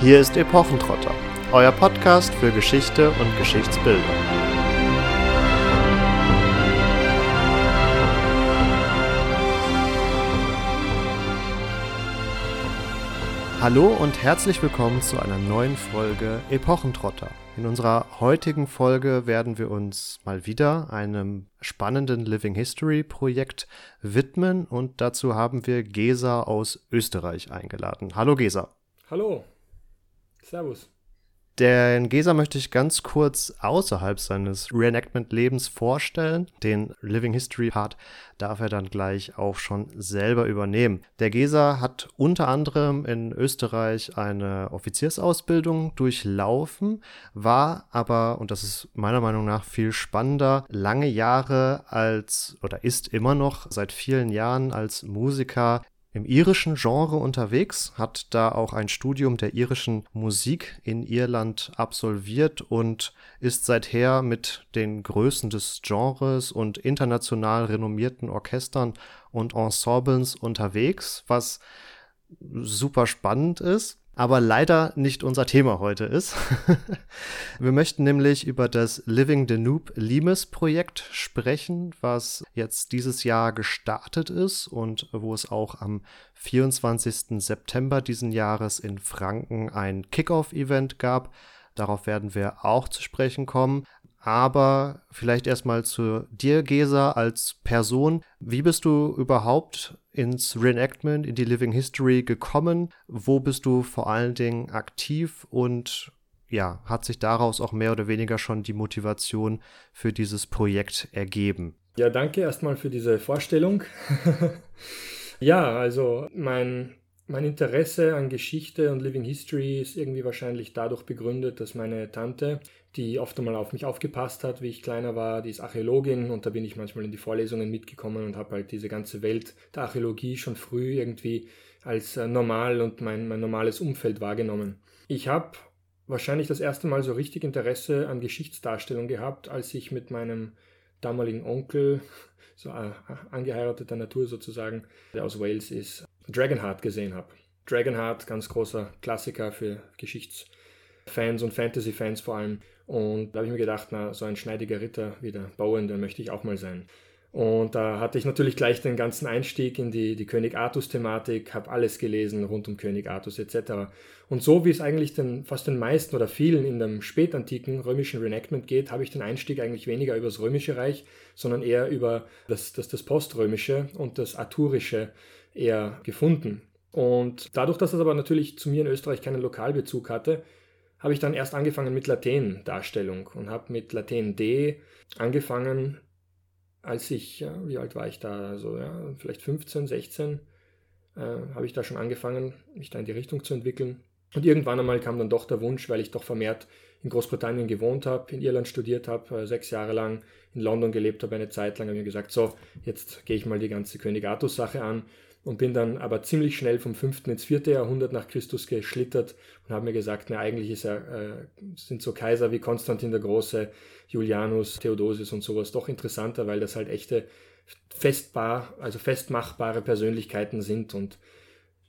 Hier ist Epochentrotter, euer Podcast für Geschichte und Geschichtsbildung. Hallo und herzlich willkommen zu einer neuen Folge Epochentrotter. In unserer heutigen Folge werden wir uns mal wieder einem spannenden Living History Projekt widmen und dazu haben wir Gesa aus Österreich eingeladen. Hallo Gesa. Hallo. Servus. Den Gesa möchte ich ganz kurz außerhalb seines Reenactment-Lebens vorstellen. Den Living History Part darf er dann gleich auch schon selber übernehmen. Der Gesa hat unter anderem in Österreich eine Offiziersausbildung durchlaufen, war aber, und das ist meiner Meinung nach viel spannender, lange Jahre als oder ist immer noch seit vielen Jahren als Musiker im irischen Genre unterwegs, hat da auch ein Studium der irischen Musik in Irland absolviert und ist seither mit den Größen des Genres und international renommierten Orchestern und Ensembles unterwegs, was super spannend ist aber leider nicht unser Thema heute ist. Wir möchten nämlich über das Living Danube Limes Projekt sprechen, was jetzt dieses Jahr gestartet ist und wo es auch am 24. September diesen Jahres in Franken ein Kickoff-Event gab. Darauf werden wir auch zu sprechen kommen. Aber vielleicht erstmal zu dir, Gesa, als Person. Wie bist du überhaupt ins Reenactment, in die Living History gekommen? Wo bist du vor allen Dingen aktiv und ja, hat sich daraus auch mehr oder weniger schon die Motivation für dieses Projekt ergeben? Ja, danke erstmal für diese Vorstellung. ja, also mein, mein Interesse an Geschichte und Living History ist irgendwie wahrscheinlich dadurch begründet, dass meine Tante die oft einmal auf mich aufgepasst hat, wie ich kleiner war. Die ist Archäologin und da bin ich manchmal in die Vorlesungen mitgekommen und habe halt diese ganze Welt der Archäologie schon früh irgendwie als äh, normal und mein, mein normales Umfeld wahrgenommen. Ich habe wahrscheinlich das erste Mal so richtig Interesse an Geschichtsdarstellung gehabt, als ich mit meinem damaligen Onkel, so äh, angeheirateter Natur sozusagen, der aus Wales ist, Dragonheart gesehen habe. Dragonheart, ganz großer Klassiker für Geschichtsfans und Fantasy-Fans vor allem. Und da habe ich mir gedacht, na, so ein schneidiger Ritter wie der Bowen, der möchte ich auch mal sein. Und da hatte ich natürlich gleich den ganzen Einstieg in die, die König Artus-Thematik, habe alles gelesen rund um König Artus etc. Und so wie es eigentlich den, fast den meisten oder vielen in dem spätantiken römischen Reenactment geht, habe ich den Einstieg eigentlich weniger über das Römische Reich, sondern eher über das, das, das Poströmische und das Arturische eher gefunden. Und dadurch, dass es aber natürlich zu mir in Österreich keinen Lokalbezug hatte, habe ich dann erst angefangen mit Laten-Darstellung und habe mit Laten D angefangen, als ich, ja, wie alt war ich da, also ja, vielleicht 15, 16, äh, habe ich da schon angefangen, mich da in die Richtung zu entwickeln. Und irgendwann einmal kam dann doch der Wunsch, weil ich doch vermehrt in Großbritannien gewohnt habe, in Irland studiert habe, äh, sechs Jahre lang in London gelebt habe, eine Zeit lang, habe ich mir gesagt, so, jetzt gehe ich mal die ganze König Artus-Sache an und bin dann aber ziemlich schnell vom 5. ins 4. Jahrhundert nach Christus geschlittert und habe mir gesagt, na eigentlich er, äh, sind so Kaiser wie Konstantin der Große, Julianus, Theodosius und sowas doch interessanter, weil das halt echte festbar, also festmachbare Persönlichkeiten sind und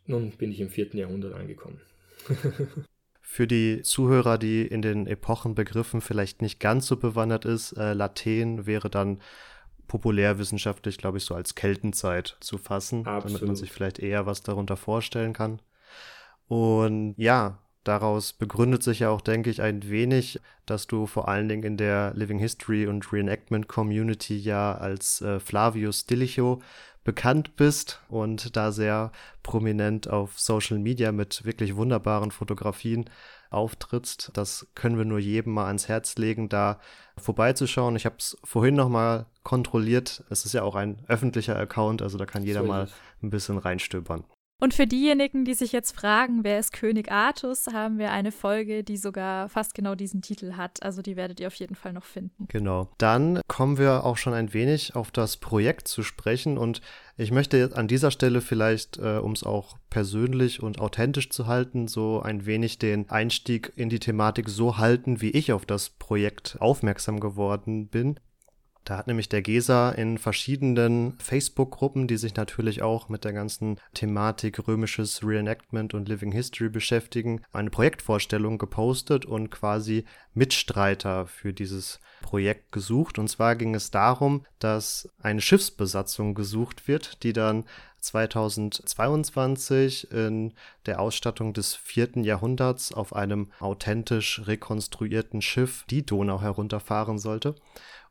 nun bin ich im 4. Jahrhundert angekommen. Für die Zuhörer, die in den Epochenbegriffen vielleicht nicht ganz so bewandert ist, äh, Laten wäre dann populärwissenschaftlich, glaube ich, so als Keltenzeit zu fassen, Absolut. damit man sich vielleicht eher was darunter vorstellen kann. Und ja, daraus begründet sich ja auch, denke ich, ein wenig, dass du vor allen Dingen in der Living History und Reenactment Community ja als äh, Flavius Stilicho bekannt bist und da sehr prominent auf Social Media mit wirklich wunderbaren Fotografien auftrittst. Das können wir nur jedem mal ans Herz legen, da vorbeizuschauen. Ich habe es vorhin noch mal kontrolliert. Es ist ja auch ein öffentlicher Account, also da kann jeder so mal ein bisschen reinstöbern. Und für diejenigen, die sich jetzt fragen, wer ist König Artus, haben wir eine Folge, die sogar fast genau diesen Titel hat. Also die werdet ihr auf jeden Fall noch finden. Genau. Dann kommen wir auch schon ein wenig auf das Projekt zu sprechen. Und ich möchte an dieser Stelle vielleicht, äh, um es auch persönlich und authentisch zu halten, so ein wenig den Einstieg in die Thematik so halten, wie ich auf das Projekt aufmerksam geworden bin. Da hat nämlich der GESA in verschiedenen Facebook-Gruppen, die sich natürlich auch mit der ganzen Thematik römisches Reenactment und Living History beschäftigen, eine Projektvorstellung gepostet und quasi Mitstreiter für dieses Projekt gesucht. Und zwar ging es darum, dass eine Schiffsbesatzung gesucht wird, die dann 2022 in der Ausstattung des vierten Jahrhunderts auf einem authentisch rekonstruierten Schiff die Donau herunterfahren sollte.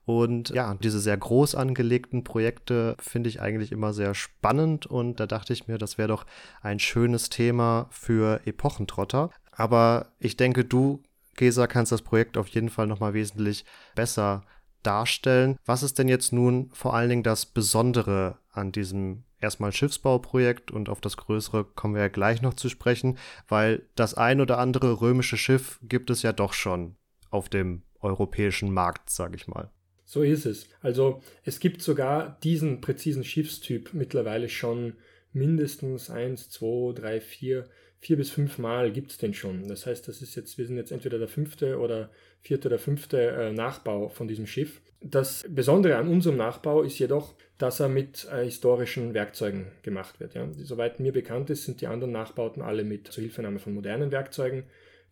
Und ja, diese sehr groß angelegten Projekte finde ich eigentlich immer sehr spannend und da dachte ich mir, das wäre doch ein schönes Thema für Epochentrotter. Aber ich denke, du, Gesa, kannst das Projekt auf jeden Fall nochmal wesentlich besser darstellen. Was ist denn jetzt nun vor allen Dingen das Besondere an diesem erstmal Schiffsbauprojekt und auf das größere kommen wir ja gleich noch zu sprechen, weil das ein oder andere römische Schiff gibt es ja doch schon auf dem europäischen Markt, sage ich mal. So ist es. Also es gibt sogar diesen präzisen Schiffstyp mittlerweile schon mindestens eins, zwei, drei, vier, vier bis fünf Mal gibt es den schon. Das heißt, das ist jetzt, wir sind jetzt entweder der fünfte oder vierte oder fünfte äh, Nachbau von diesem Schiff. Das Besondere an unserem Nachbau ist jedoch, dass er mit äh, historischen Werkzeugen gemacht wird. Ja. Soweit mir bekannt ist, sind die anderen Nachbauten alle mit Zuhilfenahme von modernen Werkzeugen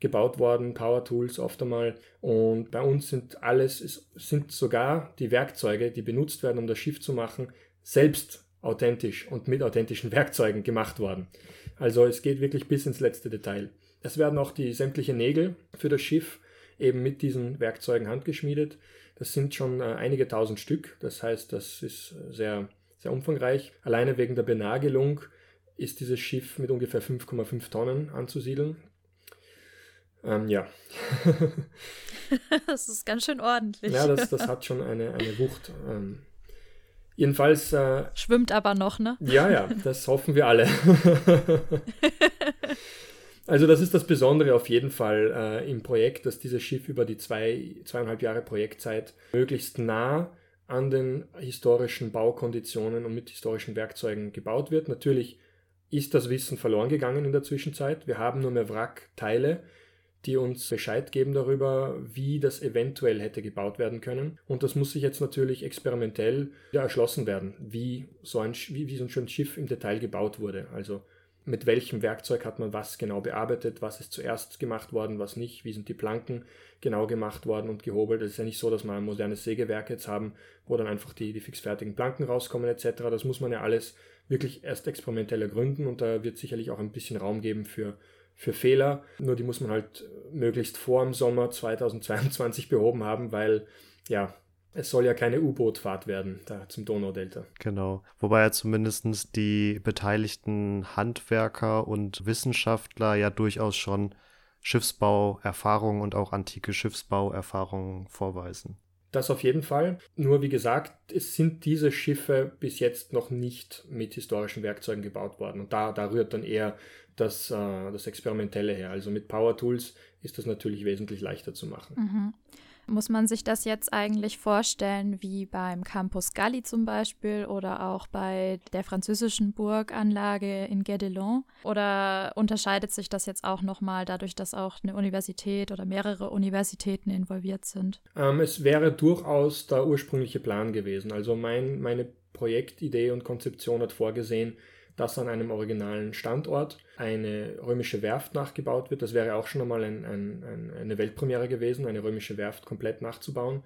gebaut worden, Power Tools oft einmal. Und bei uns sind alles, es sind sogar die Werkzeuge, die benutzt werden, um das Schiff zu machen, selbst authentisch und mit authentischen Werkzeugen gemacht worden. Also es geht wirklich bis ins letzte Detail. Es werden auch die sämtlichen Nägel für das Schiff eben mit diesen Werkzeugen handgeschmiedet. Das sind schon äh, einige tausend Stück. Das heißt, das ist sehr, sehr umfangreich. Alleine wegen der Benagelung ist dieses Schiff mit ungefähr 5,5 Tonnen anzusiedeln. Ähm, ja. das ist ganz schön ordentlich. Ja, das, das hat schon eine, eine Wucht. Ähm, jedenfalls. Äh, Schwimmt aber noch, ne? Ja, ja, das hoffen wir alle. also, das ist das Besondere auf jeden Fall äh, im Projekt, dass dieses Schiff über die zwei, zweieinhalb Jahre Projektzeit möglichst nah an den historischen Baukonditionen und mit historischen Werkzeugen gebaut wird. Natürlich ist das Wissen verloren gegangen in der Zwischenzeit. Wir haben nur mehr Wrackteile die uns Bescheid geben darüber, wie das eventuell hätte gebaut werden können. Und das muss sich jetzt natürlich experimentell ja, erschlossen werden, wie so, ein, wie, wie so ein Schiff im Detail gebaut wurde. Also mit welchem Werkzeug hat man was genau bearbeitet, was ist zuerst gemacht worden, was nicht, wie sind die Planken genau gemacht worden und gehobelt. Es ist ja nicht so, dass wir ein modernes Sägewerk jetzt haben, wo dann einfach die, die fixfertigen Planken rauskommen etc. Das muss man ja alles wirklich erst experimentell ergründen und da wird sicherlich auch ein bisschen Raum geben für für Fehler. Nur die muss man halt möglichst vor dem Sommer 2022 behoben haben, weil ja, es soll ja keine U-Boot-Fahrt werden da zum Donaudelta. Genau. Wobei ja zumindest die beteiligten Handwerker und Wissenschaftler ja durchaus schon Schiffsbauerfahrungen und auch antike Schiffsbauerfahrungen vorweisen. Das auf jeden Fall. Nur wie gesagt, es sind diese Schiffe bis jetzt noch nicht mit historischen Werkzeugen gebaut worden. Und da, da rührt dann eher das, äh, das Experimentelle her. Also mit Power Tools ist das natürlich wesentlich leichter zu machen. Mhm. Muss man sich das jetzt eigentlich vorstellen wie beim Campus Galli zum Beispiel oder auch bei der französischen Burganlage in Guédelon? Oder unterscheidet sich das jetzt auch nochmal dadurch, dass auch eine Universität oder mehrere Universitäten involviert sind? Ähm, es wäre durchaus der ursprüngliche Plan gewesen. Also mein, meine Projektidee und Konzeption hat vorgesehen, dass an einem originalen Standort eine römische Werft nachgebaut wird. Das wäre auch schon einmal ein, ein, ein, eine Weltpremiere gewesen, eine römische Werft komplett nachzubauen.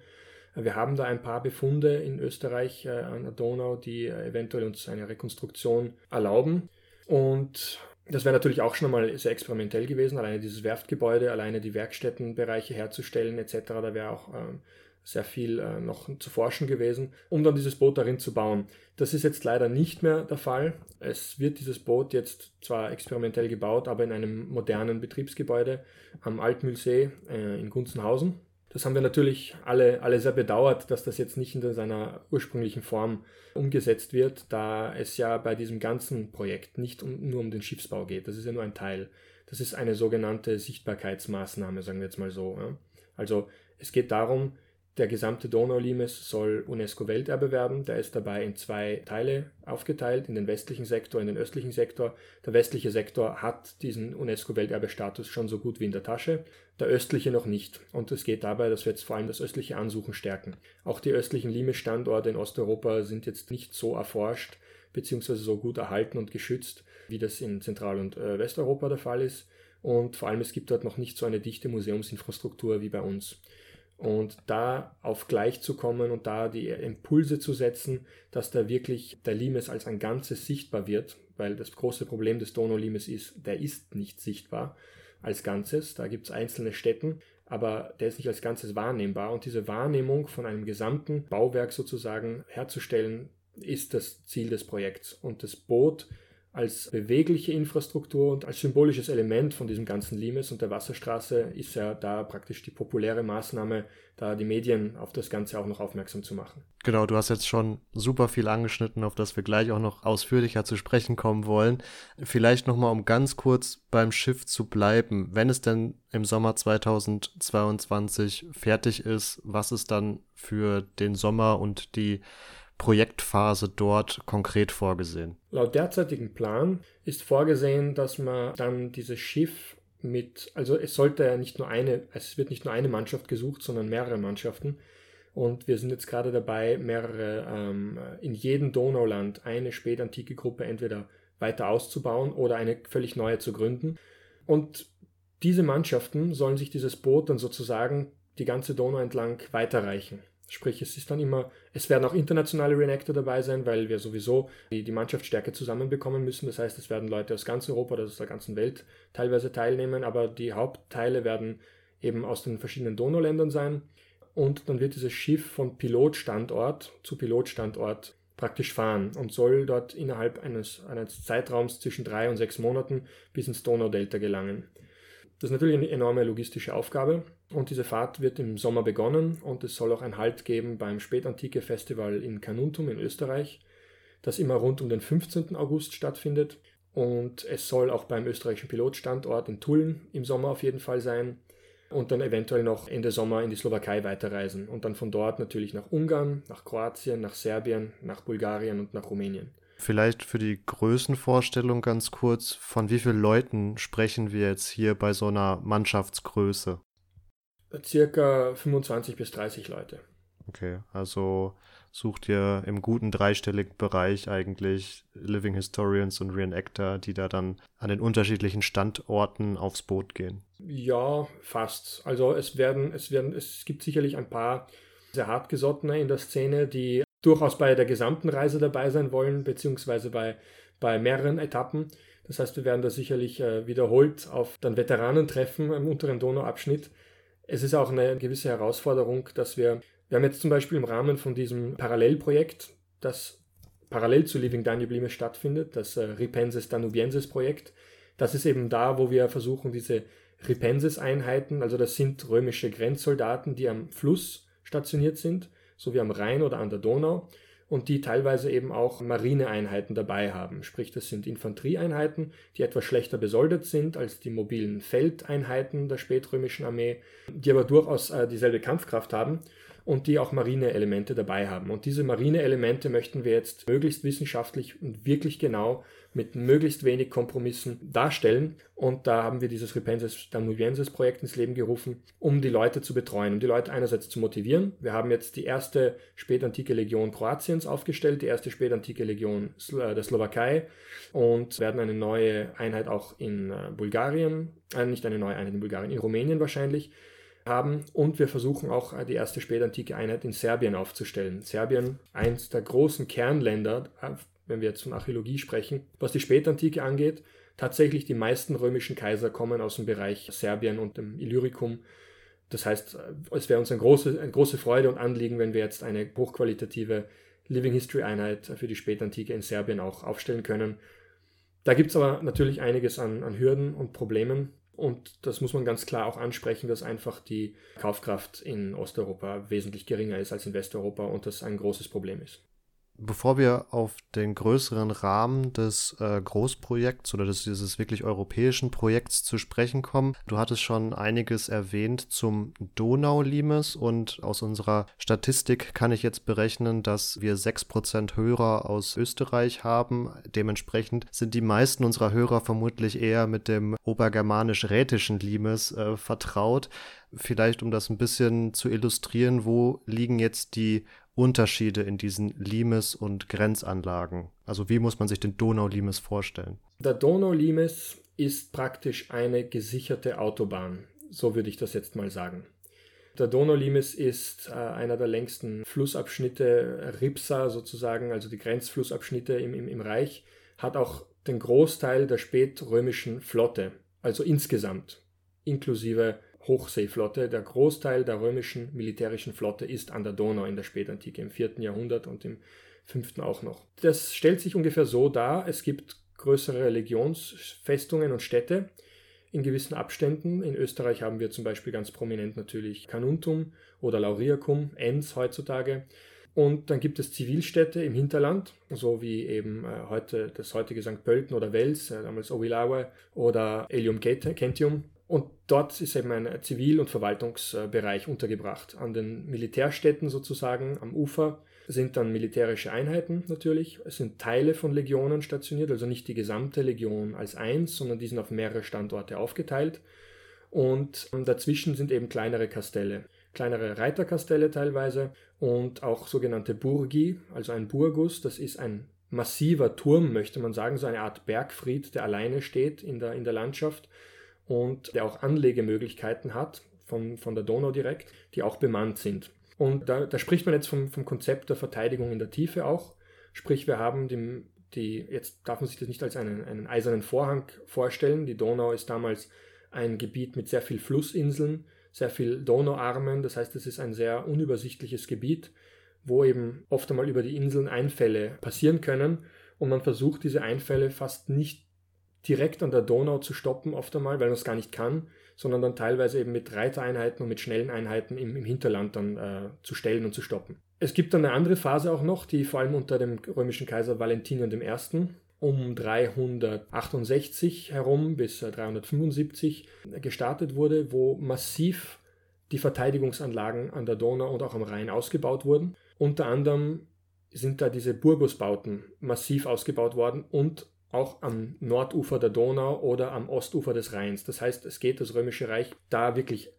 Wir haben da ein paar Befunde in Österreich äh, an der Donau, die äh, eventuell uns eine Rekonstruktion erlauben. Und das wäre natürlich auch schon einmal sehr experimentell gewesen, alleine dieses Werftgebäude, alleine die Werkstättenbereiche herzustellen etc. Da wäre auch ähm, sehr viel äh, noch zu forschen gewesen, um dann dieses Boot darin zu bauen. Das ist jetzt leider nicht mehr der Fall. Es wird dieses Boot jetzt zwar experimentell gebaut, aber in einem modernen Betriebsgebäude am Altmühlsee äh, in Gunzenhausen. Das haben wir natürlich alle, alle sehr bedauert, dass das jetzt nicht in seiner ursprünglichen Form umgesetzt wird, da es ja bei diesem ganzen Projekt nicht um, nur um den Schiffsbau geht. Das ist ja nur ein Teil. Das ist eine sogenannte Sichtbarkeitsmaßnahme, sagen wir jetzt mal so. Ja. Also es geht darum, Der gesamte Donaulimes soll UNESCO-Welterbe werden. Der ist dabei in zwei Teile aufgeteilt, in den westlichen Sektor, in den östlichen Sektor. Der westliche Sektor hat diesen UNESCO-Welterbestatus schon so gut wie in der Tasche, der östliche noch nicht. Und es geht dabei, dass wir jetzt vor allem das östliche Ansuchen stärken. Auch die östlichen Limes-Standorte in Osteuropa sind jetzt nicht so erforscht bzw. so gut erhalten und geschützt, wie das in Zentral- und äh, Westeuropa der Fall ist. Und vor allem es gibt dort noch nicht so eine dichte Museumsinfrastruktur wie bei uns. Und da auf gleich zu kommen und da die Impulse zu setzen, dass da wirklich der Limes als ein Ganzes sichtbar wird, weil das große Problem des Donau-Limes ist, der ist nicht sichtbar als Ganzes. Da gibt es einzelne Städten, aber der ist nicht als Ganzes wahrnehmbar. Und diese Wahrnehmung von einem gesamten Bauwerk sozusagen herzustellen, ist das Ziel des Projekts. Und das Boot als bewegliche Infrastruktur und als symbolisches Element von diesem ganzen Limes und der Wasserstraße ist ja da praktisch die populäre Maßnahme, da die Medien auf das Ganze auch noch aufmerksam zu machen. Genau, du hast jetzt schon super viel angeschnitten, auf das wir gleich auch noch ausführlicher zu sprechen kommen wollen. Vielleicht nochmal, um ganz kurz beim Schiff zu bleiben. Wenn es denn im Sommer 2022 fertig ist, was ist dann für den Sommer und die Projektphase dort konkret vorgesehen? Laut derzeitigem Plan ist vorgesehen, dass man dann dieses Schiff mit, also es sollte ja nicht nur eine, es wird nicht nur eine Mannschaft gesucht, sondern mehrere Mannschaften. Und wir sind jetzt gerade dabei, mehrere ähm, in jedem Donauland eine spätantike Gruppe entweder weiter auszubauen oder eine völlig neue zu gründen. Und diese Mannschaften sollen sich dieses Boot dann sozusagen die ganze Donau entlang weiterreichen. Sprich, es ist dann immer, es werden auch internationale Reenactor dabei sein, weil wir sowieso die, die Mannschaftsstärke zusammenbekommen müssen. Das heißt, es werden Leute aus ganz Europa oder aus der ganzen Welt teilweise teilnehmen, aber die Hauptteile werden eben aus den verschiedenen Donauländern sein. Und dann wird dieses Schiff von Pilotstandort zu Pilotstandort praktisch fahren und soll dort innerhalb eines, eines Zeitraums zwischen drei und sechs Monaten bis ins Donaudelta gelangen. Das ist natürlich eine enorme logistische Aufgabe und diese Fahrt wird im Sommer begonnen und es soll auch einen Halt geben beim Spätantike Festival in Canuntum in Österreich, das immer rund um den 15. August stattfindet. Und es soll auch beim österreichischen Pilotstandort in Tulln im Sommer auf jeden Fall sein und dann eventuell noch Ende Sommer in die Slowakei weiterreisen und dann von dort natürlich nach Ungarn, nach Kroatien, nach Serbien, nach Bulgarien und nach Rumänien. Vielleicht für die Größenvorstellung ganz kurz, von wie vielen Leuten sprechen wir jetzt hier bei so einer Mannschaftsgröße? Circa 25 bis 30 Leute. Okay, also sucht ihr im guten dreistelligen Bereich eigentlich Living Historians und Reenactor, die da dann an den unterschiedlichen Standorten aufs Boot gehen? Ja, fast. Also es werden, es werden, es gibt sicherlich ein paar sehr hartgesottene in der Szene, die durchaus bei der gesamten Reise dabei sein wollen, beziehungsweise bei, bei mehreren Etappen. Das heißt, wir werden da sicherlich äh, wiederholt auf dann Veteranentreffen im unteren Donauabschnitt. Es ist auch eine gewisse Herausforderung, dass wir, wir haben jetzt zum Beispiel im Rahmen von diesem Parallelprojekt, das parallel zu Living Danube stattfindet, das äh, Ripensis Danubiensis Projekt. Das ist eben da, wo wir versuchen, diese Ripensis-Einheiten, also das sind römische Grenzsoldaten, die am Fluss stationiert sind, so wie am Rhein oder an der Donau und die teilweise eben auch Marineeinheiten dabei haben. Sprich, das sind Infanterieeinheiten, die etwas schlechter besoldet sind als die mobilen Feldeinheiten der spätrömischen Armee, die aber durchaus äh, dieselbe Kampfkraft haben und die auch marine Elemente dabei haben. Und diese marine Elemente möchten wir jetzt möglichst wissenschaftlich und wirklich genau mit möglichst wenig Kompromissen darstellen. Und da haben wir dieses Repenses Danubiensis Projekt ins Leben gerufen, um die Leute zu betreuen, um die Leute einerseits zu motivieren. Wir haben jetzt die erste spätantike Legion Kroatiens aufgestellt, die erste spätantike Legion äh, der Slowakei und werden eine neue Einheit auch in äh, Bulgarien, äh, nicht eine neue Einheit in Bulgarien, in Rumänien wahrscheinlich haben und wir versuchen auch äh, die erste spätantike Einheit in Serbien aufzustellen. Serbien, eins der großen Kernländer wenn wir jetzt von Archäologie sprechen. Was die Spätantike angeht, tatsächlich die meisten römischen Kaiser kommen aus dem Bereich Serbien und dem Illyricum. Das heißt, es wäre uns eine große, eine große Freude und Anliegen, wenn wir jetzt eine hochqualitative Living History Einheit für die Spätantike in Serbien auch aufstellen können. Da gibt es aber natürlich einiges an, an Hürden und Problemen. Und das muss man ganz klar auch ansprechen, dass einfach die Kaufkraft in Osteuropa wesentlich geringer ist als in Westeuropa und das ein großes Problem ist. Bevor wir auf den größeren Rahmen des äh, Großprojekts oder des, dieses wirklich europäischen Projekts zu sprechen kommen, du hattest schon einiges erwähnt zum Donaulimes und aus unserer Statistik kann ich jetzt berechnen, dass wir 6% Hörer aus Österreich haben. Dementsprechend sind die meisten unserer Hörer vermutlich eher mit dem obergermanisch-rätischen Limes äh, vertraut. Vielleicht, um das ein bisschen zu illustrieren, wo liegen jetzt die Unterschiede in diesen Limes- und Grenzanlagen? Also wie muss man sich den Donaulimes vorstellen? Der Donaulimes ist praktisch eine gesicherte Autobahn, so würde ich das jetzt mal sagen. Der Donaulimes ist äh, einer der längsten Flussabschnitte, Ripsa sozusagen, also die Grenzflussabschnitte im, im, im Reich, hat auch den Großteil der spätrömischen Flotte, also insgesamt, inklusive Hochseeflotte. Der Großteil der römischen militärischen Flotte ist an der Donau in der Spätantike, im 4. Jahrhundert und im 5. auch noch. Das stellt sich ungefähr so dar, es gibt größere Legionsfestungen und Städte in gewissen Abständen. In Österreich haben wir zum Beispiel ganz prominent natürlich Canuntum oder Lauriacum, Enns heutzutage. Und dann gibt es Zivilstädte im Hinterland, so wie eben äh, heute das heutige St. Pölten oder Wels, äh, damals Ovilaue oder Elium Gentium. Und dort ist eben ein Zivil- und Verwaltungsbereich untergebracht. An den Militärstädten sozusagen am Ufer sind dann militärische Einheiten natürlich. Es sind Teile von Legionen stationiert, also nicht die gesamte Legion als eins, sondern die sind auf mehrere Standorte aufgeteilt. Und dazwischen sind eben kleinere Kastelle, kleinere Reiterkastelle teilweise und auch sogenannte Burgi, also ein Burgus. Das ist ein massiver Turm, möchte man sagen, so eine Art Bergfried, der alleine steht in der, in der Landschaft und der auch Anlegemöglichkeiten hat von, von der Donau direkt, die auch bemannt sind. Und da, da spricht man jetzt vom, vom Konzept der Verteidigung in der Tiefe auch. Sprich, wir haben die, die, jetzt darf man sich das nicht als einen, einen eisernen Vorhang vorstellen. Die Donau ist damals ein Gebiet mit sehr viel Flussinseln, sehr viel Donauarmen. Das heißt, es ist ein sehr unübersichtliches Gebiet, wo eben oft einmal über die Inseln Einfälle passieren können. Und man versucht, diese Einfälle fast nicht direkt an der Donau zu stoppen, oft einmal, weil man es gar nicht kann, sondern dann teilweise eben mit Reitereinheiten und mit schnellen Einheiten im, im Hinterland dann äh, zu stellen und zu stoppen. Es gibt dann eine andere Phase auch noch, die vor allem unter dem römischen Kaiser Valentinian I. um 368 herum bis 375 äh, gestartet wurde, wo massiv die Verteidigungsanlagen an der Donau und auch am Rhein ausgebaut wurden. Unter anderem sind da diese Burgusbauten massiv ausgebaut worden und auch am Nordufer der Donau oder am Ostufer des Rheins. Das heißt, es geht das Römische Reich da wirklich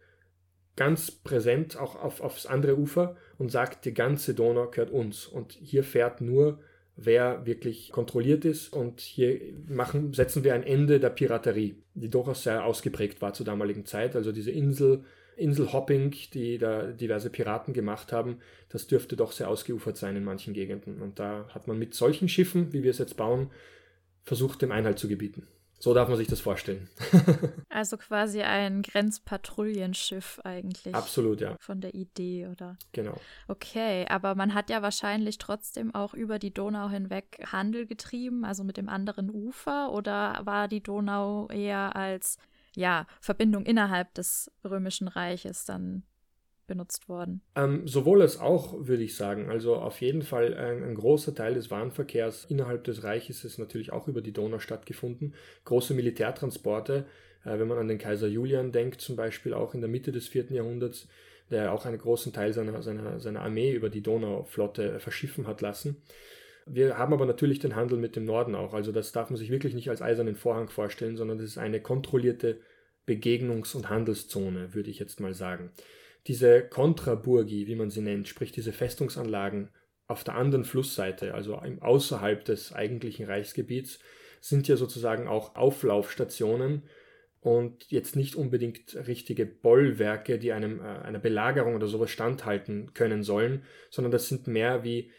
ganz präsent auch auf, aufs andere Ufer und sagt, die ganze Donau gehört uns. Und hier fährt nur, wer wirklich kontrolliert ist. Und hier machen, setzen wir ein Ende der Piraterie, die durchaus sehr ausgeprägt war zur damaligen Zeit. Also diese Insel, Inselhopping, die da diverse Piraten gemacht haben, das dürfte doch sehr ausgeufert sein in manchen Gegenden. Und da hat man mit solchen Schiffen, wie wir es jetzt bauen, versucht, dem Einhalt zu gebieten. So darf man sich das vorstellen. also quasi ein Grenzpatrouillenschiff eigentlich. Absolut, ja. Von der Idee, oder? Genau. Okay, aber man hat ja wahrscheinlich trotzdem auch über die Donau hinweg Handel getrieben, also mit dem anderen Ufer, oder war die Donau eher als ja, Verbindung innerhalb des Römischen Reiches dann benutzt worden? Ähm, sowohl als auch, würde ich sagen. Also auf jeden Fall ein, ein, großer Teil des Warenverkehrs innerhalb des Reiches ist natürlich auch über die Donau stattgefunden. Große Militärtransporte, äh, wenn man an den Kaiser Julian denkt, zum Beispiel auch in der Mitte des 4. Jahrhunderts, der auch einen großen Teil seiner, seiner, seiner Armee über die Donauflotte verschiffen hat lassen. Wir haben aber natürlich den Handel mit dem Norden auch. Also das darf man sich wirklich nicht als eisernen Vorhang vorstellen, sondern das ist eine kontrollierte Begegnungs- und Handelszone, würde ich jetzt mal sagen diese Kontraburgi, wie man sie nennt, sprich diese Festungsanlagen auf der anderen Flussseite, also außerhalb des eigentlichen Reichsgebiets, sind ja sozusagen auch Auflaufstationen und jetzt nicht unbedingt richtige Bollwerke, die einem äh, einer Belagerung oder sowas standhalten können sollen, sondern das sind mehr wie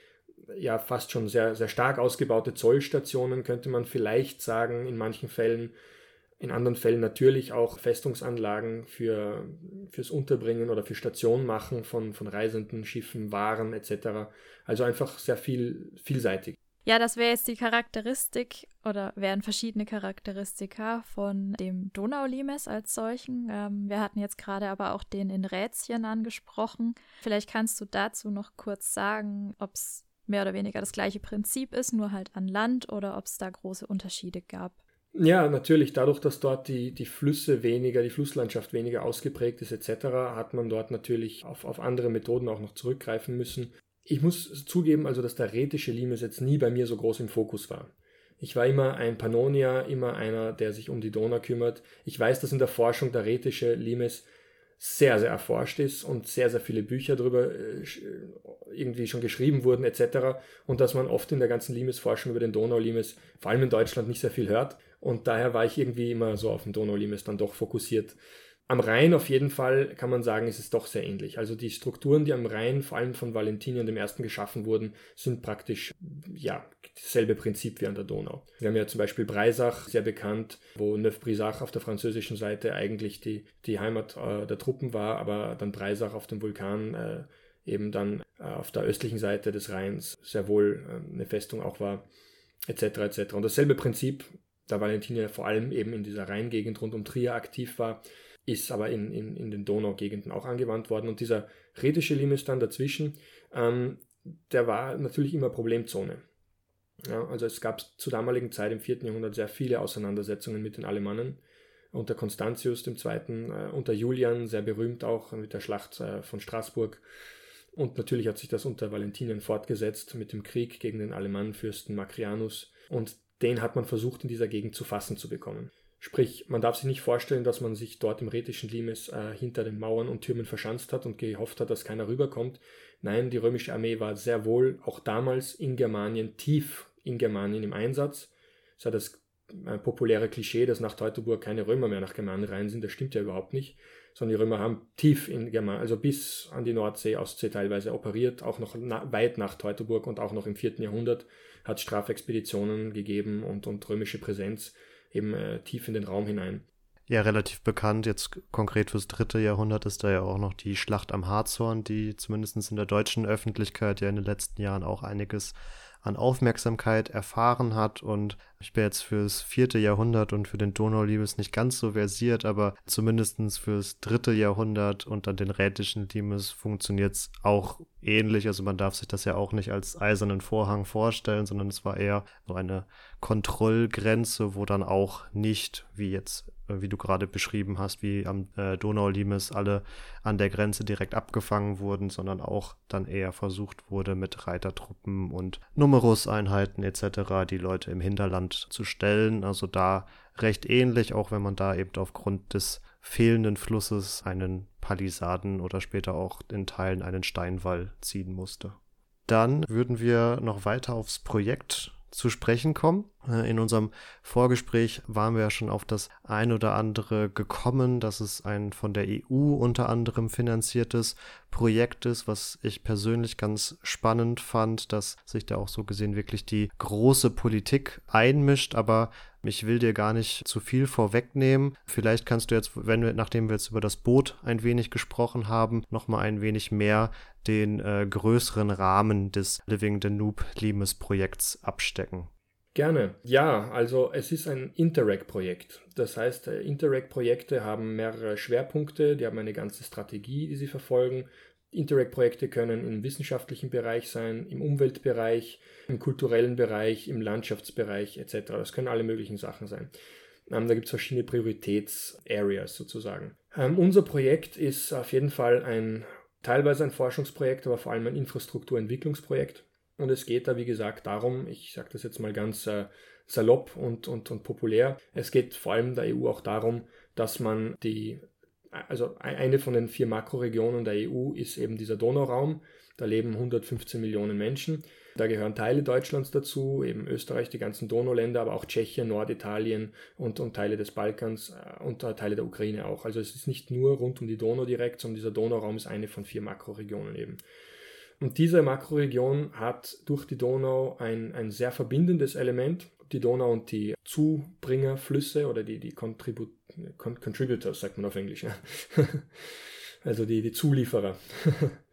ja fast schon sehr sehr stark ausgebaute Zollstationen könnte man vielleicht sagen in manchen Fällen in anderen Fällen natürlich auch Festungsanlagen für, fürs Unterbringen oder für Station machen von, von reisenden Schiffen, Waren etc. Also einfach sehr viel, vielseitig. Ja, das wäre jetzt die Charakteristik oder wären verschiedene Charakteristika von dem Donaulimes als solchen. Ähm, wir hatten jetzt gerade aber auch den in Rätschen angesprochen. Vielleicht kannst du dazu noch kurz sagen, ob es mehr oder weniger das gleiche Prinzip ist, nur halt an Land oder ob es da große Unterschiede gab. Ja, natürlich, dadurch, dass dort die, die Flüsse weniger, die Flusslandschaft weniger ausgeprägt ist etc., hat man dort natürlich auf, auf andere Methoden auch noch zurückgreifen müssen. Ich muss zugeben, also dass der rätische Limes jetzt nie bei mir so groß im Fokus war. Ich war immer ein Pannonier, immer einer, der sich um die Donau kümmert. Ich weiß, dass in der Forschung der rätische Limes sehr, sehr erforscht ist und sehr, sehr viele Bücher darüber äh, irgendwie schon geschrieben wurden etc. Und dass man oft in der ganzen Limes-Forschung über den Donau-Limes, vor allem in Deutschland, nicht sehr viel hört. Und daher war ich irgendwie immer so auf den Donau-Limes dann doch fokussiert. Am Rhein auf jeden Fall kann man sagen, ist es doch sehr ähnlich. Also die Strukturen, die am Rhein vor allem von Valentinian dem Ersten geschaffen wurden, sind praktisch ja dasselbe Prinzip wie an der Donau. Wir haben ja zum Beispiel Breisach, sehr bekannt, wo Neuf-Brisach auf der französischen Seite eigentlich die, die Heimat äh, der Truppen war, aber dann Breisach auf dem Vulkan äh, eben dann äh, auf der östlichen Seite des Rheins sehr wohl äh, eine Festung auch war, etc. etc. Und dasselbe Prinzip, da Valentinian vor allem eben in dieser Rheingegend rund um Trier aktiv war, ist aber in, in, in den Donaugegenden auch angewandt worden. Und dieser rätische Limes dann dazwischen, ähm, der war natürlich immer Problemzone. Ja, also es gab zur damaligen Zeit im 4. Jahrhundert sehr viele Auseinandersetzungen mit den Alemannen. Unter Constantius II., äh, unter Julian, sehr berühmt auch mit der Schlacht äh, von Straßburg. Und natürlich hat sich das unter Valentinien fortgesetzt mit dem Krieg gegen den Alemannenfürsten Macrianus. Und den hat man versucht in dieser Gegend zu fassen zu bekommen. Sprich, man darf sich nicht vorstellen, dass man sich dort im rätischen Limes äh, hinter den Mauern und Türmen verschanzt hat und gehofft hat, dass keiner rüberkommt. Nein, die römische Armee war sehr wohl auch damals in Germanien, tief in Germanien im Einsatz. Das war das äh, populäre Klischee, dass nach Teutoburg keine Römer mehr nach Germanien rein sind. Das stimmt ja überhaupt nicht. Sondern die Römer haben tief in Germanien, also bis an die Nordsee, Ostsee teilweise operiert, auch noch na, weit nach Teutoburg und auch noch im 4. Jahrhundert hat es Strafexpeditionen gegeben und, und römische Präsenz eben äh, tief in den Raum hinein. Ja, relativ bekannt. Jetzt konkret fürs dritte Jahrhundert ist da ja auch noch die Schlacht am Harzhorn, die zumindest in der deutschen Öffentlichkeit ja in den letzten Jahren auch einiges an Aufmerksamkeit erfahren hat. Und ich bin jetzt fürs vierte Jahrhundert und für den Donaulimes nicht ganz so versiert, aber zumindest fürs dritte Jahrhundert und dann den rätischen Limes funktioniert es auch ähnlich. Also man darf sich das ja auch nicht als eisernen Vorhang vorstellen, sondern es war eher so eine Kontrollgrenze, wo dann auch nicht, wie jetzt wie du gerade beschrieben hast, wie am äh, Donaulimes alle an der Grenze direkt abgefangen wurden, sondern auch dann eher versucht wurde, mit Reitertruppen und Numeruseinheiten etc. die Leute im Hinterland zu stellen. Also da recht ähnlich, auch wenn man da eben aufgrund des fehlenden Flusses einen Palisaden oder später auch in Teilen einen Steinwall ziehen musste. Dann würden wir noch weiter aufs Projekt zu sprechen kommen. Äh, in unserem Vorgespräch waren wir ja schon auf das ein oder andere gekommen, dass es ein von der EU unter anderem finanziertes Projekt ist, was ich persönlich ganz spannend fand, dass sich da auch so gesehen wirklich die große Politik einmischt, aber ich will dir gar nicht zu viel vorwegnehmen. Vielleicht kannst du jetzt, wenn wir, nachdem wir jetzt über das Boot ein wenig gesprochen haben, nochmal ein wenig mehr den äh, größeren Rahmen des Living Danube Limes Projekts abstecken. Gerne. Ja, also es ist ein Interreg-Projekt. Das heißt, äh, Interreg-Projekte haben mehrere Schwerpunkte, die haben eine ganze Strategie, die sie verfolgen. Interreg-Projekte können im wissenschaftlichen Bereich sein, im Umweltbereich, im kulturellen Bereich, im Landschaftsbereich etc. Das können alle möglichen Sachen sein. Ähm, da gibt es verschiedene Prioritäts-Areas sozusagen. Ähm, unser Projekt ist auf jeden Fall ein teilweise ein Forschungsprojekt, aber vor allem ein Infrastrukturentwicklungsprojekt. Und es geht da, wie gesagt, darum, ich sage das jetzt mal ganz äh, salopp und, und, und populär, es geht vor allem der EU auch darum, dass man die, also eine von den vier Makroregionen der EU ist eben dieser Donauraum, da leben 115 Millionen Menschen. Da gehören Teile Deutschlands dazu, eben Österreich, die ganzen Donauländer, aber auch Tschechien, Norditalien und, und Teile des Balkans äh, und äh, Teile der Ukraine auch. Also es ist nicht nur rund um die Donau direkt, sondern dieser Donauraum ist eine von vier Makroregionen eben. Und diese Makroregion hat durch die Donau ein, ein sehr verbindendes Element. Die Donau und die Zubringerflüsse oder die, die Contribu Con Contributors, sagt man auf Englisch. Ja. also die, die Zulieferer.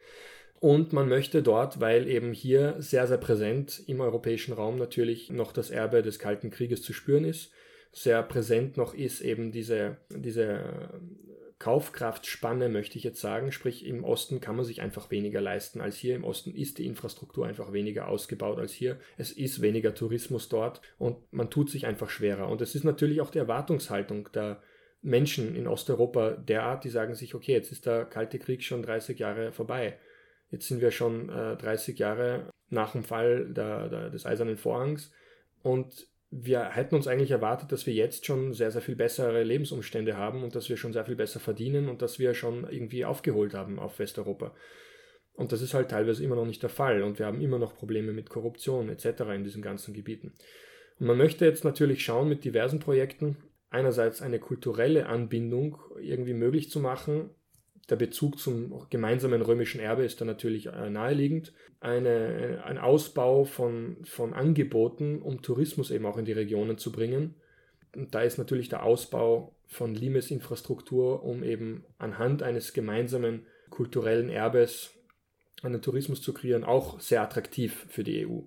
Und man möchte dort, weil eben hier sehr, sehr präsent im europäischen Raum natürlich noch das Erbe des Kalten Krieges zu spüren ist, sehr präsent noch ist eben diese, diese Kaufkraftspanne, möchte ich jetzt sagen. Sprich, im Osten kann man sich einfach weniger leisten als hier. Im Osten ist die Infrastruktur einfach weniger ausgebaut als hier. Es ist weniger Tourismus dort und man tut sich einfach schwerer. Und es ist natürlich auch die Erwartungshaltung der Menschen in Osteuropa derart, die sagen sich, okay, jetzt ist der Kalte Krieg schon 30 Jahre vorbei. Jetzt sind wir schon äh, 30 Jahre nach dem Fall der, der, des Eisernen Vorhangs und wir hätten uns eigentlich erwartet, dass wir jetzt schon sehr, sehr viel bessere Lebensumstände haben und dass wir schon sehr viel besser verdienen und dass wir schon irgendwie aufgeholt haben auf Westeuropa. Und das ist halt teilweise immer noch nicht der Fall und wir haben immer noch Probleme mit Korruption etc. in diesen ganzen Gebieten. Und man möchte jetzt natürlich schauen mit diversen Projekten, einerseits eine kulturelle Anbindung irgendwie möglich zu machen, der Bezug zum gemeinsamen römischen Erbe ist da natürlich äh, naheliegend. Eine, ein Ausbau von, von Angeboten, um Tourismus eben auch in die Regionen zu bringen. Und da ist natürlich der Ausbau von Limes-Infrastruktur, um eben anhand eines gemeinsamen kulturellen Erbes einen Tourismus zu kreieren, auch sehr attraktiv für die EU.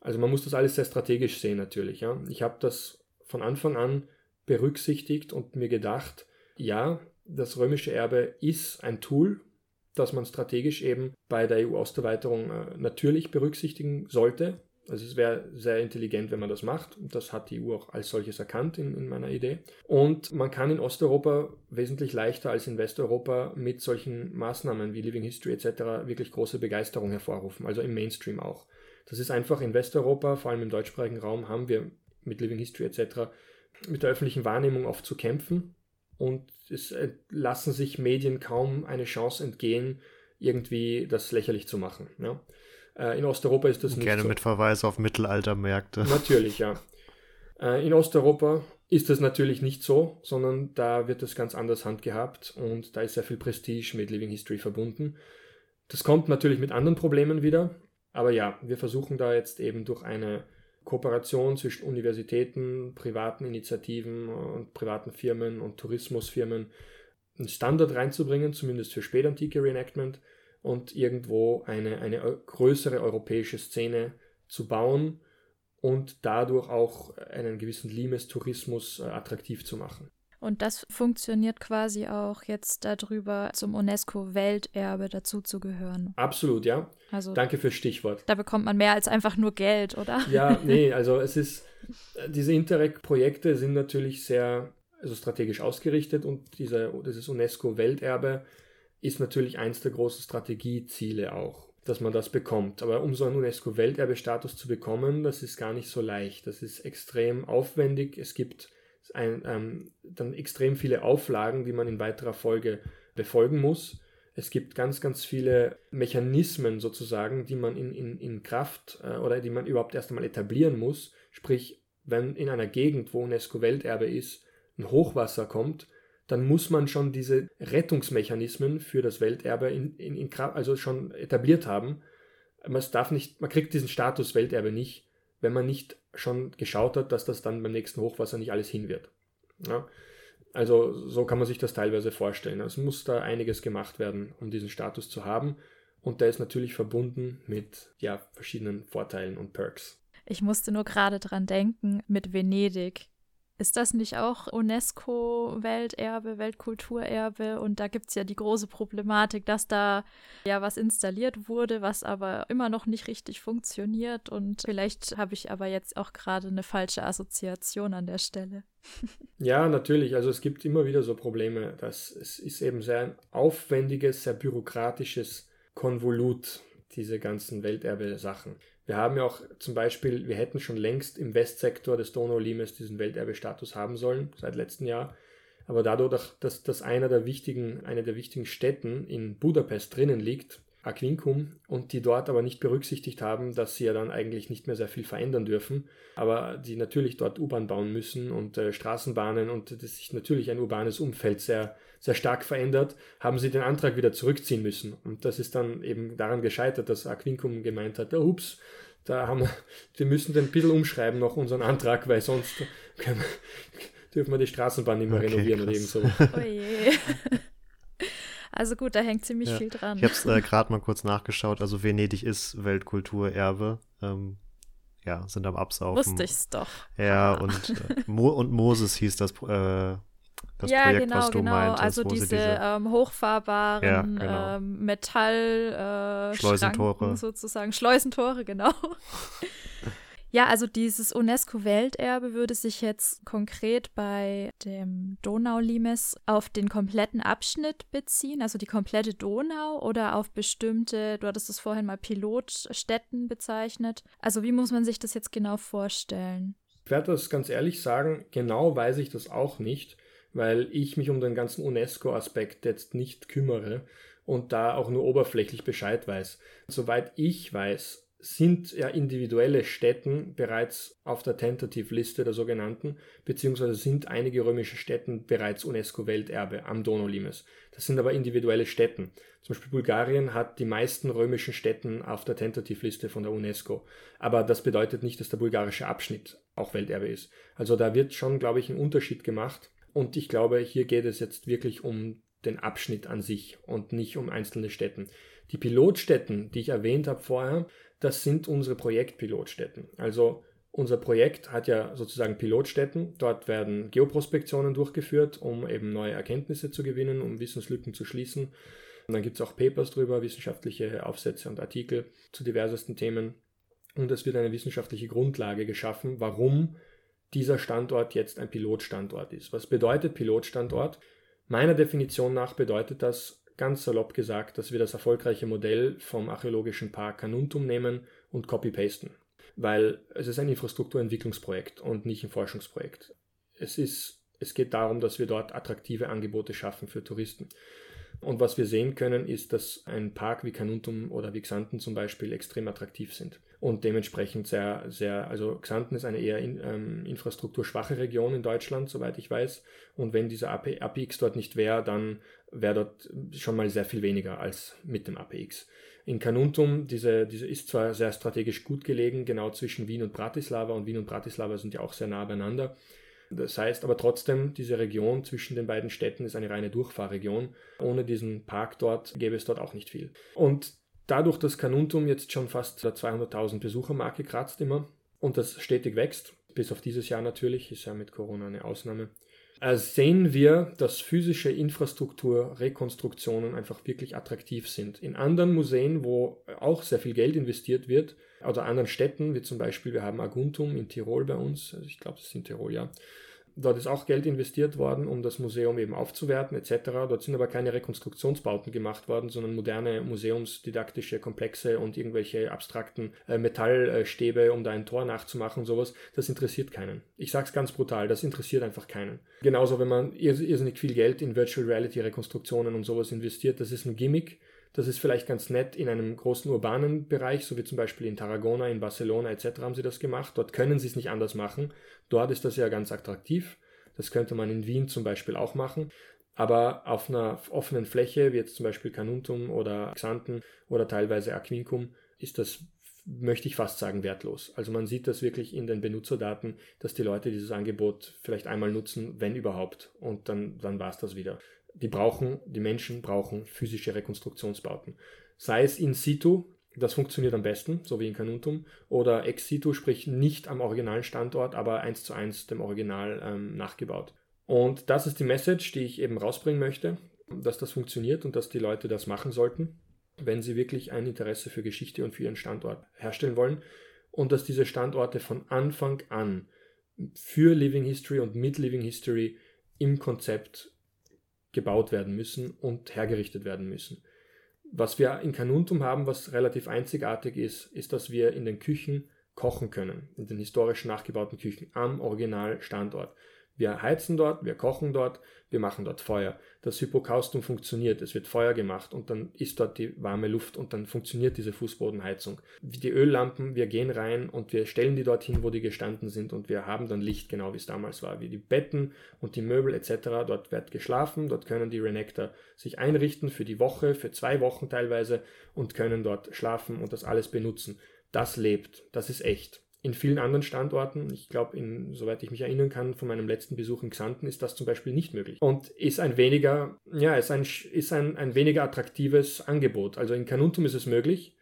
Also man muss das alles sehr strategisch sehen natürlich. Ja. Ich habe das von Anfang an berücksichtigt und mir gedacht, ja, das römische Erbe ist ein Tool, das man strategisch eben bei der EU-Osterweiterung äh, natürlich berücksichtigen sollte. Also es wäre sehr intelligent, wenn man das macht. Und das hat die EU auch als solches erkannt in, in meiner Idee. Und man kann in Osteuropa wesentlich leichter als in Westeuropa mit solchen Maßnahmen wie Living History etc. wirklich große Begeisterung hervorrufen, also im Mainstream auch. Das ist einfach in Westeuropa, vor allem im deutschsprachigen Raum, haben wir mit Living History etc. mit der öffentlichen Wahrnehmung oft zu kämpfen und es äh, lassen sich Medien kaum eine Chance entgehen, irgendwie das lächerlich zu machen. Ja. Äh, in Osteuropa ist das nicht Gerne so. mit Verweis auf Mittelaltermärkte. Natürlich, ja. Äh, in Osteuropa ist das natürlich nicht so, sondern da wird das ganz anders handgehabt und da ist sehr viel Prestige mit Living History verbunden. Das kommt natürlich mit anderen Problemen wieder, aber ja, wir versuchen da jetzt eben durch eine Kooperation zwischen Universitäten, privaten Initiativen und privaten Firmen und Tourismusfirmen einen Standard reinzubringen, zumindest für spätantike Reenactment, und irgendwo eine, eine größere europäische Szene zu bauen und dadurch auch einen gewissen Limes-Tourismus äh, attraktiv zu machen. Und das funktioniert quasi auch jetzt darüber, zum UNESCO-Welterbe dazuzugehören. Absolut, ja. Also, Danke fürs Stichwort. Da bekommt man mehr als einfach nur Geld, oder? Ja, nee, also es ist, diese Interreg-Projekte sind natürlich sehr also strategisch ausgerichtet und diese, dieses UNESCO-Welterbe ist natürlich eins der großen Strategieziele auch, dass man das bekommt. Aber um so einen UNESCO-Welterbe-Status zu bekommen, das ist gar nicht so leicht. Das ist extrem aufwendig. Es gibt ein, ähm, dann extrem viele Auflagen, die man in weiterer Folge befolgen muss. Es gibt ganz, ganz viele Mechanismen sozusagen, die man in, in, in Kraft äh, oder die man überhaupt erst einmal etablieren muss. Sprich, wenn in einer Gegend, wo UNESCO-Welterbe ist, ein Hochwasser kommt, dann muss man schon diese Rettungsmechanismen für das Welterbe in, in, in also schon etabliert haben. Man darf nicht, man kriegt diesen Status Welterbe nicht, wenn man nicht schon geschaut hat, dass das dann beim nächsten Hochwasser nicht alles hin wird. Ja? Also so kann man sich das teilweise vorstellen. Es muss da einiges gemacht werden, um diesen Status zu haben. Und der ist natürlich verbunden mit ja, verschiedenen Vorteilen und Perks. Ich musste nur gerade dran denken mit Venedig. Ist das nicht auch UNESCO-Welterbe, Weltkulturerbe? Und da gibt es ja die große Problematik, dass da ja was installiert wurde, was aber immer noch nicht richtig funktioniert. Und vielleicht habe ich aber jetzt auch gerade eine falsche Assoziation an der Stelle. ja, natürlich. Also es gibt immer wieder so Probleme. Das, es ist eben sehr ein aufwendiges, sehr bürokratisches Konvolut, diese ganzen Welterbe-Sachen. Wir haben ja auch zum Beispiel, wir hätten schon längst im Westsektor des Donau-Limes diesen Welterbestatus haben sollen, seit letztem Jahr. Aber dadurch, dass das einer der wichtigen, eine der wichtigen Städten in Budapest drinnen liegt, Aquincum, und die dort aber nicht berücksichtigt haben, dass sie ja dann eigentlich nicht mehr sehr viel verändern dürfen, aber die natürlich dort U-Bahn bauen müssen und äh, Straßenbahnen und das sich natürlich ein urbanes Umfeld sehr, sehr stark verändert, haben sie den Antrag wieder zurückziehen müssen. Und das ist dann eben daran gescheitert, dass Aquincum gemeint hat, oh, ups, da haben wir, wir müssen den ein bisschen umschreiben noch unseren Antrag, weil sonst können, dürfen wir die Straßenbahn nicht mehr okay, renovieren krass. oder irgend so. Oh je. Also gut, da hängt ziemlich ja. viel dran. Ich habe es äh, gerade mal kurz nachgeschaut. Also Venedig ist Weltkulturerbe. Ähm, ja, sind am Absaufen. Wusste ich's doch. Ja, und, äh, Mo und Moses hieß das, äh, das ja, Projekt, genau, was du genau. meintest. Also diese, diese ähm, hochfahrbaren Ja, genau. ähm, Metall äh, Schleusentore. Schranken sozusagen, Schleusentore, genau. Ja, also dieses UNESCO-Welterbe würde sich jetzt konkret bei dem Donaulimes auf den kompletten Abschnitt beziehen, also die komplette Donau oder auf bestimmte, du hattest es vorhin mal Pilotstätten bezeichnet. Also wie muss man sich das jetzt genau vorstellen? Ich werde das ganz ehrlich sagen, genau weiß ich das auch nicht, weil ich mich um den ganzen UNESCO-Aspekt jetzt nicht kümmere und da auch nur oberflächlich Bescheid weiß. Soweit ich weiß, sind ja individuelle Städten bereits auf der Tentative-Liste der sogenannten, beziehungsweise sind einige römische Städten bereits UNESCO-Welterbe am Donaulimes. Das sind aber individuelle Städten. Zum Beispiel Bulgarien hat die meisten römischen Städten auf der Tentative-Liste von der UNESCO. Aber das bedeutet nicht, dass der bulgarische Abschnitt auch Welterbe ist. Also da wird schon, glaube ich, ein Unterschied gemacht. Und ich glaube, hier geht es jetzt wirklich um den Abschnitt an sich und nicht um einzelne Städten. Die Pilotstädten, die ich erwähnt habe vorher, das sind unsere Projektpilotstätten. Also unser Projekt hat ja sozusagen Pilotstätten. Dort werden Geoprospektionen durchgeführt, um eben neue Erkenntnisse zu gewinnen, um Wissenslücken zu schließen. Und dann gibt es auch Papers drüber, wissenschaftliche Aufsätze und Artikel zu diversesten Themen. Und es wird eine wissenschaftliche Grundlage geschaffen, warum dieser Standort jetzt ein Pilotstandort ist. Was bedeutet Pilotstandort? Meiner Definition nach bedeutet das ganz salopp gesagt, dass wir das erfolgreiche Modell vom archäologischen Park Canuntum nehmen und copy-pasten. Weil es ist ein Infrastrukturentwicklungsprojekt und nicht ein Forschungsprojekt. Es, ist, es geht darum, dass wir dort attraktive Angebote schaffen für Touristen. Und was wir sehen können, ist, dass ein Park wie Canuntum oder wie Xanten zum Beispiel extrem attraktiv sind und dementsprechend sehr, sehr, also Xanten ist eine eher in, ähm, infrastrukturschwache Region in Deutschland, soweit ich weiß. Und wenn dieser AP, APX dort nicht wäre, dann wäre dort schon mal sehr viel weniger als mit dem APX. In Canuntum, diese, diese ist zwar sehr strategisch gut gelegen, genau zwischen Wien und Bratislava, und Wien und Bratislava sind ja auch sehr nah beieinander. Das heißt aber trotzdem, diese Region zwischen den beiden Städten ist eine reine Durchfahrregion. Ohne diesen Park dort gäbe es dort auch nicht viel. Und dadurch, dass Canuntum jetzt schon fast der 200.000 Besuchermarke kratzt immer und das stetig wächst, bis auf dieses Jahr natürlich, ist ja mit Corona eine Ausnahme, äh, sehen wir, dass physische Infrastrukturrekonstruktionen einfach wirklich attraktiv sind. In anderen Museen, wo auch sehr viel Geld investiert wird, oder anderen Städten, wie zum Beispiel, wir haben Aguntum in Tirol bei uns, also ich glaube, das ist in Tirol, ja, Dort ist auch Geld investiert worden, um das Museum eben aufzuwerten etc. Dort sind aber keine Rekonstruktionsbauten gemacht worden, sondern moderne museumsdidaktische Komplexe und irgendwelche abstrakten äh, Metallstäbe, um da ein Tor nachzumachen und sowas. Das interessiert keinen. Ich sage es ganz brutal, das interessiert einfach keinen. Genauso, wenn man irrsinnig viel Geld in Virtual Reality Rekonstruktionen und sowas investiert, das ist ein Gimmick das ist vielleicht ganz nett in einem großen urbanen Bereich, so wie zum Beispiel in Tarragona, in Barcelona etc. haben sie das gemacht. Dort können sie es nicht anders machen. Dort ist das ja ganz attraktiv. Das könnte man in Wien zum Beispiel auch machen. Aber auf einer offenen Fläche, wie jetzt zum Beispiel Canuntum oder Xanten oder teilweise Aquincum, ist das, möchte ich fast sagen, wertlos. Also man sieht das wirklich in den Benutzerdaten, dass die Leute dieses Angebot vielleicht einmal nutzen, wenn überhaupt. Und dann, dann war es das wieder die brauchen, die Menschen brauchen physische Rekonstruktionsbauten. Sei es in situ, das funktioniert am besten, so wie in Canuntum, oder ex situ, sprich nicht am originalen Standort, aber eins zu eins dem Original ähm, nachgebaut. Und das ist die Message, die ich eben rausbringen möchte, dass das funktioniert und dass die Leute das machen sollten, wenn sie wirklich ein Interesse für Geschichte und für ihren Standort herstellen wollen und dass diese Standorte von Anfang an für Living History und mit Living History im Konzept gebaut werden müssen und hergerichtet werden müssen. Was wir in Canuntum haben, was relativ einzigartig ist, ist, dass wir in den Küchen kochen können, in den historisch nachgebauten Küchen am Originalstandort. Wir heizen dort, wir kochen dort, wir machen dort Feuer. Das Hypokaustum funktioniert, es wird Feuer gemacht und dann ist dort die warme Luft und dann funktioniert diese Fußbodenheizung. Wie die Öllampen, wir gehen rein und wir stellen die dorthin, wo die gestanden sind und wir haben dann Licht, genau wie es damals war, wie die Betten und die Möbel etc. Dort wird geschlafen, dort können die Renekter sich einrichten für die Woche, für zwei Wochen teilweise und können dort schlafen und das alles benutzen. Das lebt, das ist echt. In vielen anderen Standorten, ich glaube, soweit ich mich erinnern kann, von meinem letzten Besuch in Xanten ist das zum Beispiel nicht möglich. Und ist ein weniger, ja, ist ein, ist ein, ein weniger attraktives Angebot. Also in Canuntum ist es möglich,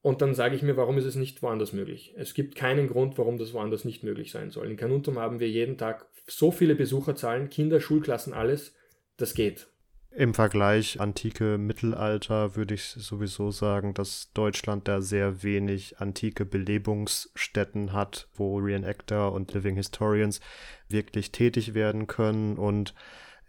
Und dann sage ich mir, warum ist es nicht woanders möglich? Es gibt keinen Grund, warum das woanders nicht möglich sein soll. In Kanuntum haben wir jeden Tag so viele Besucherzahlen, Kinder, Schulklassen, alles. Das geht. Im Vergleich antike Mittelalter würde ich sowieso sagen, dass Deutschland da sehr wenig antike Belebungsstätten hat, wo Reenactor und Living Historians wirklich tätig werden können. Und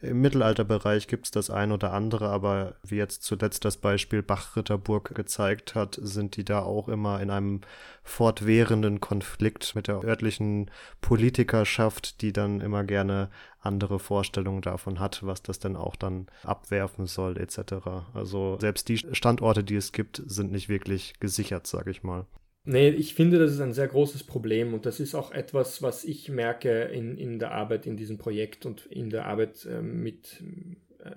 im Mittelalterbereich gibt es das ein oder andere, aber wie jetzt zuletzt das Beispiel Bachritterburg gezeigt hat, sind die da auch immer in einem fortwährenden Konflikt mit der örtlichen Politikerschaft, die dann immer gerne andere Vorstellungen davon hat, was das denn auch dann abwerfen soll, etc. Also selbst die Standorte, die es gibt, sind nicht wirklich gesichert, sage ich mal. Nee, ich finde, das ist ein sehr großes Problem und das ist auch etwas, was ich merke in, in der Arbeit in diesem Projekt und in der Arbeit äh, mit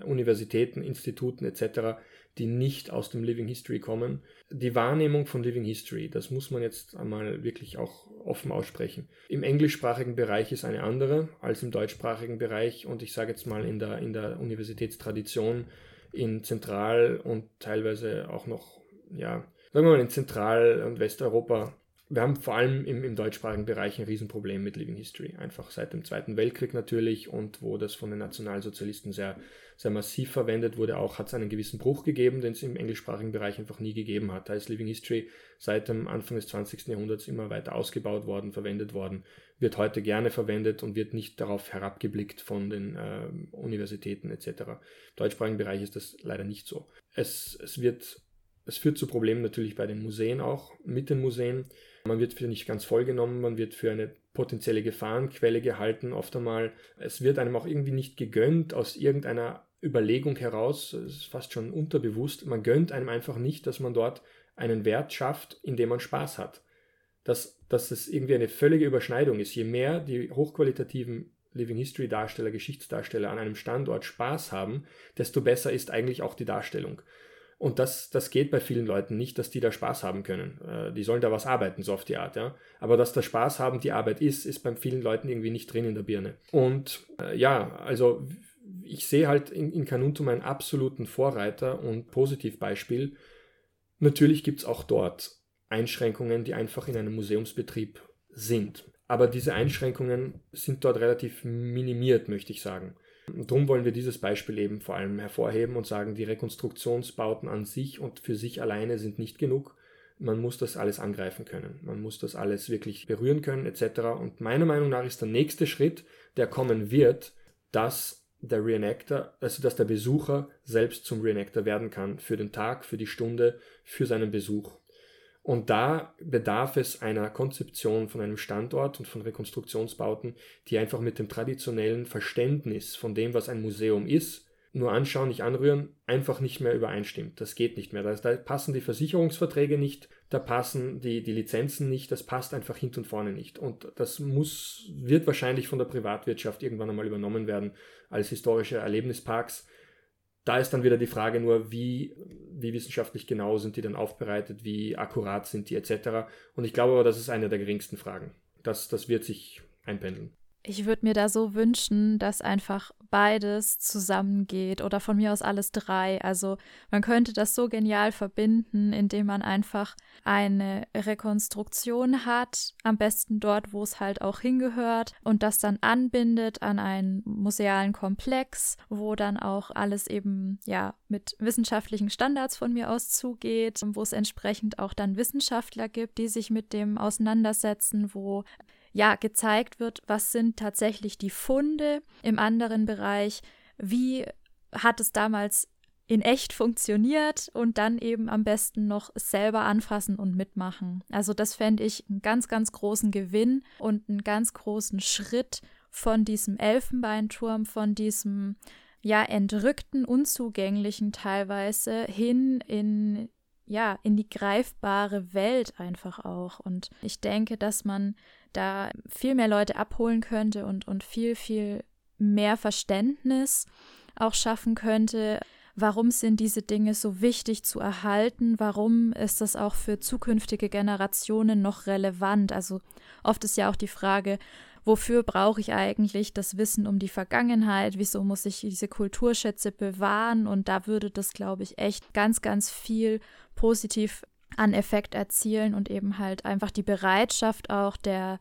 Universitäten, Instituten etc., die nicht aus dem Living History kommen. Die Wahrnehmung von Living History, das muss man jetzt einmal wirklich auch offen aussprechen. Im englischsprachigen Bereich ist eine andere als im deutschsprachigen Bereich und ich sage jetzt mal in der, in der Universitätstradition in Zentral- und teilweise auch noch, ja, sagen wir mal in Zentral- und Westeuropa, wir haben vor allem im, im deutschsprachigen Bereich ein Riesenproblem mit Living History. Einfach seit dem Zweiten Weltkrieg natürlich und wo das von den Nationalsozialisten sehr, sehr massiv verwendet wurde, auch hat es einen gewissen Bruch gegeben, den es im englischsprachigen Bereich einfach nie gegeben hat. Da ist Living History seit dem Anfang des 20. Jahrhunderts immer weiter ausgebaut worden, verwendet worden, wird heute gerne verwendet und wird nicht darauf herabgeblickt von den äh, Universitäten etc. Im deutschsprachigen Bereich ist das leider nicht so. Es, es wird es führt zu Problemen natürlich bei den Museen auch, mit den Museen. Man wird für nicht ganz vollgenommen, man wird für eine potenzielle Gefahrenquelle gehalten, oft einmal. Es wird einem auch irgendwie nicht gegönnt aus irgendeiner Überlegung heraus, es ist fast schon unterbewusst, man gönnt einem einfach nicht, dass man dort einen Wert schafft, indem man Spaß hat. Dass, dass es irgendwie eine völlige Überschneidung ist. Je mehr die hochqualitativen Living History Darsteller, Geschichtsdarsteller an einem Standort Spaß haben, desto besser ist eigentlich auch die Darstellung. Und das, das geht bei vielen Leuten nicht, dass die da Spaß haben können. Äh, die sollen da was arbeiten, so auf die Art, ja. Aber dass der Spaß haben die Arbeit ist, ist bei vielen Leuten irgendwie nicht drin in der Birne. Und äh, ja, also ich sehe halt in, in Kanuntum einen absoluten Vorreiter und Positivbeispiel. Natürlich gibt es auch dort Einschränkungen, die einfach in einem Museumsbetrieb sind. Aber diese Einschränkungen sind dort relativ minimiert, möchte ich sagen. Darum wollen wir dieses Beispiel eben vor allem hervorheben und sagen, die Rekonstruktionsbauten an sich und für sich alleine sind nicht genug. Man muss das alles angreifen können. Man muss das alles wirklich berühren können, etc. Und meiner Meinung nach ist der nächste Schritt, der kommen wird, dass der Reenactor, also dass der Besucher selbst zum Reenactor werden kann für den Tag, für die Stunde, für seinen Besuch. Und da bedarf es einer Konzeption von einem Standort und von Rekonstruktionsbauten, die einfach mit dem traditionellen Verständnis von dem, was ein Museum ist, nur anschauen, nicht anrühren, einfach nicht mehr übereinstimmt. Das geht nicht mehr. Da, passen die Versicherungsverträge nicht, da passen die, die Lizenzen nicht, das passt einfach hinten und vorne nicht. Und das muss, wird wahrscheinlich von der Privatwirtschaft irgendwann einmal übernommen werden als historische Erlebnisparks da ist dann wieder die Frage nur, wie, wie wissenschaftlich genau sind die dann aufbereitet, wie akkurat sind die etc. Und ich glaube aber, das ist eine der geringsten Fragen. Das, das wird sich einpendeln. Ich würde mir da so wünschen, dass einfach beides zusammengeht oder von mir aus alles drei. Also man könnte das so genial verbinden, indem man einfach eine Rekonstruktion hat, am besten dort, wo es halt auch hingehört und das dann anbindet an einen musealen Komplex, wo dann auch alles eben ja mit wissenschaftlichen Standards von mir aus zugeht, wo es entsprechend auch dann Wissenschaftler gibt, die sich mit dem auseinandersetzen, wo ja gezeigt wird, was sind tatsächlich die Funde im anderen Bereich, wie hat es damals in echt funktioniert und dann eben am besten noch selber anfassen und mitmachen. Also das fände ich einen ganz, ganz großen Gewinn und einen ganz großen Schritt von diesem Elfenbeinturm, von diesem ja entrückten, unzugänglichen teilweise hin in ja, in die greifbare Welt einfach auch. Und ich denke, dass man da viel mehr Leute abholen könnte und, und viel, viel mehr Verständnis auch schaffen könnte. Warum sind diese Dinge so wichtig zu erhalten? Warum ist das auch für zukünftige Generationen noch relevant? Also oft ist ja auch die Frage, wofür brauche ich eigentlich das Wissen um die Vergangenheit? Wieso muss ich diese Kulturschätze bewahren? Und da würde das, glaube ich, echt ganz, ganz viel positiv an Effekt erzielen und eben halt einfach die Bereitschaft auch der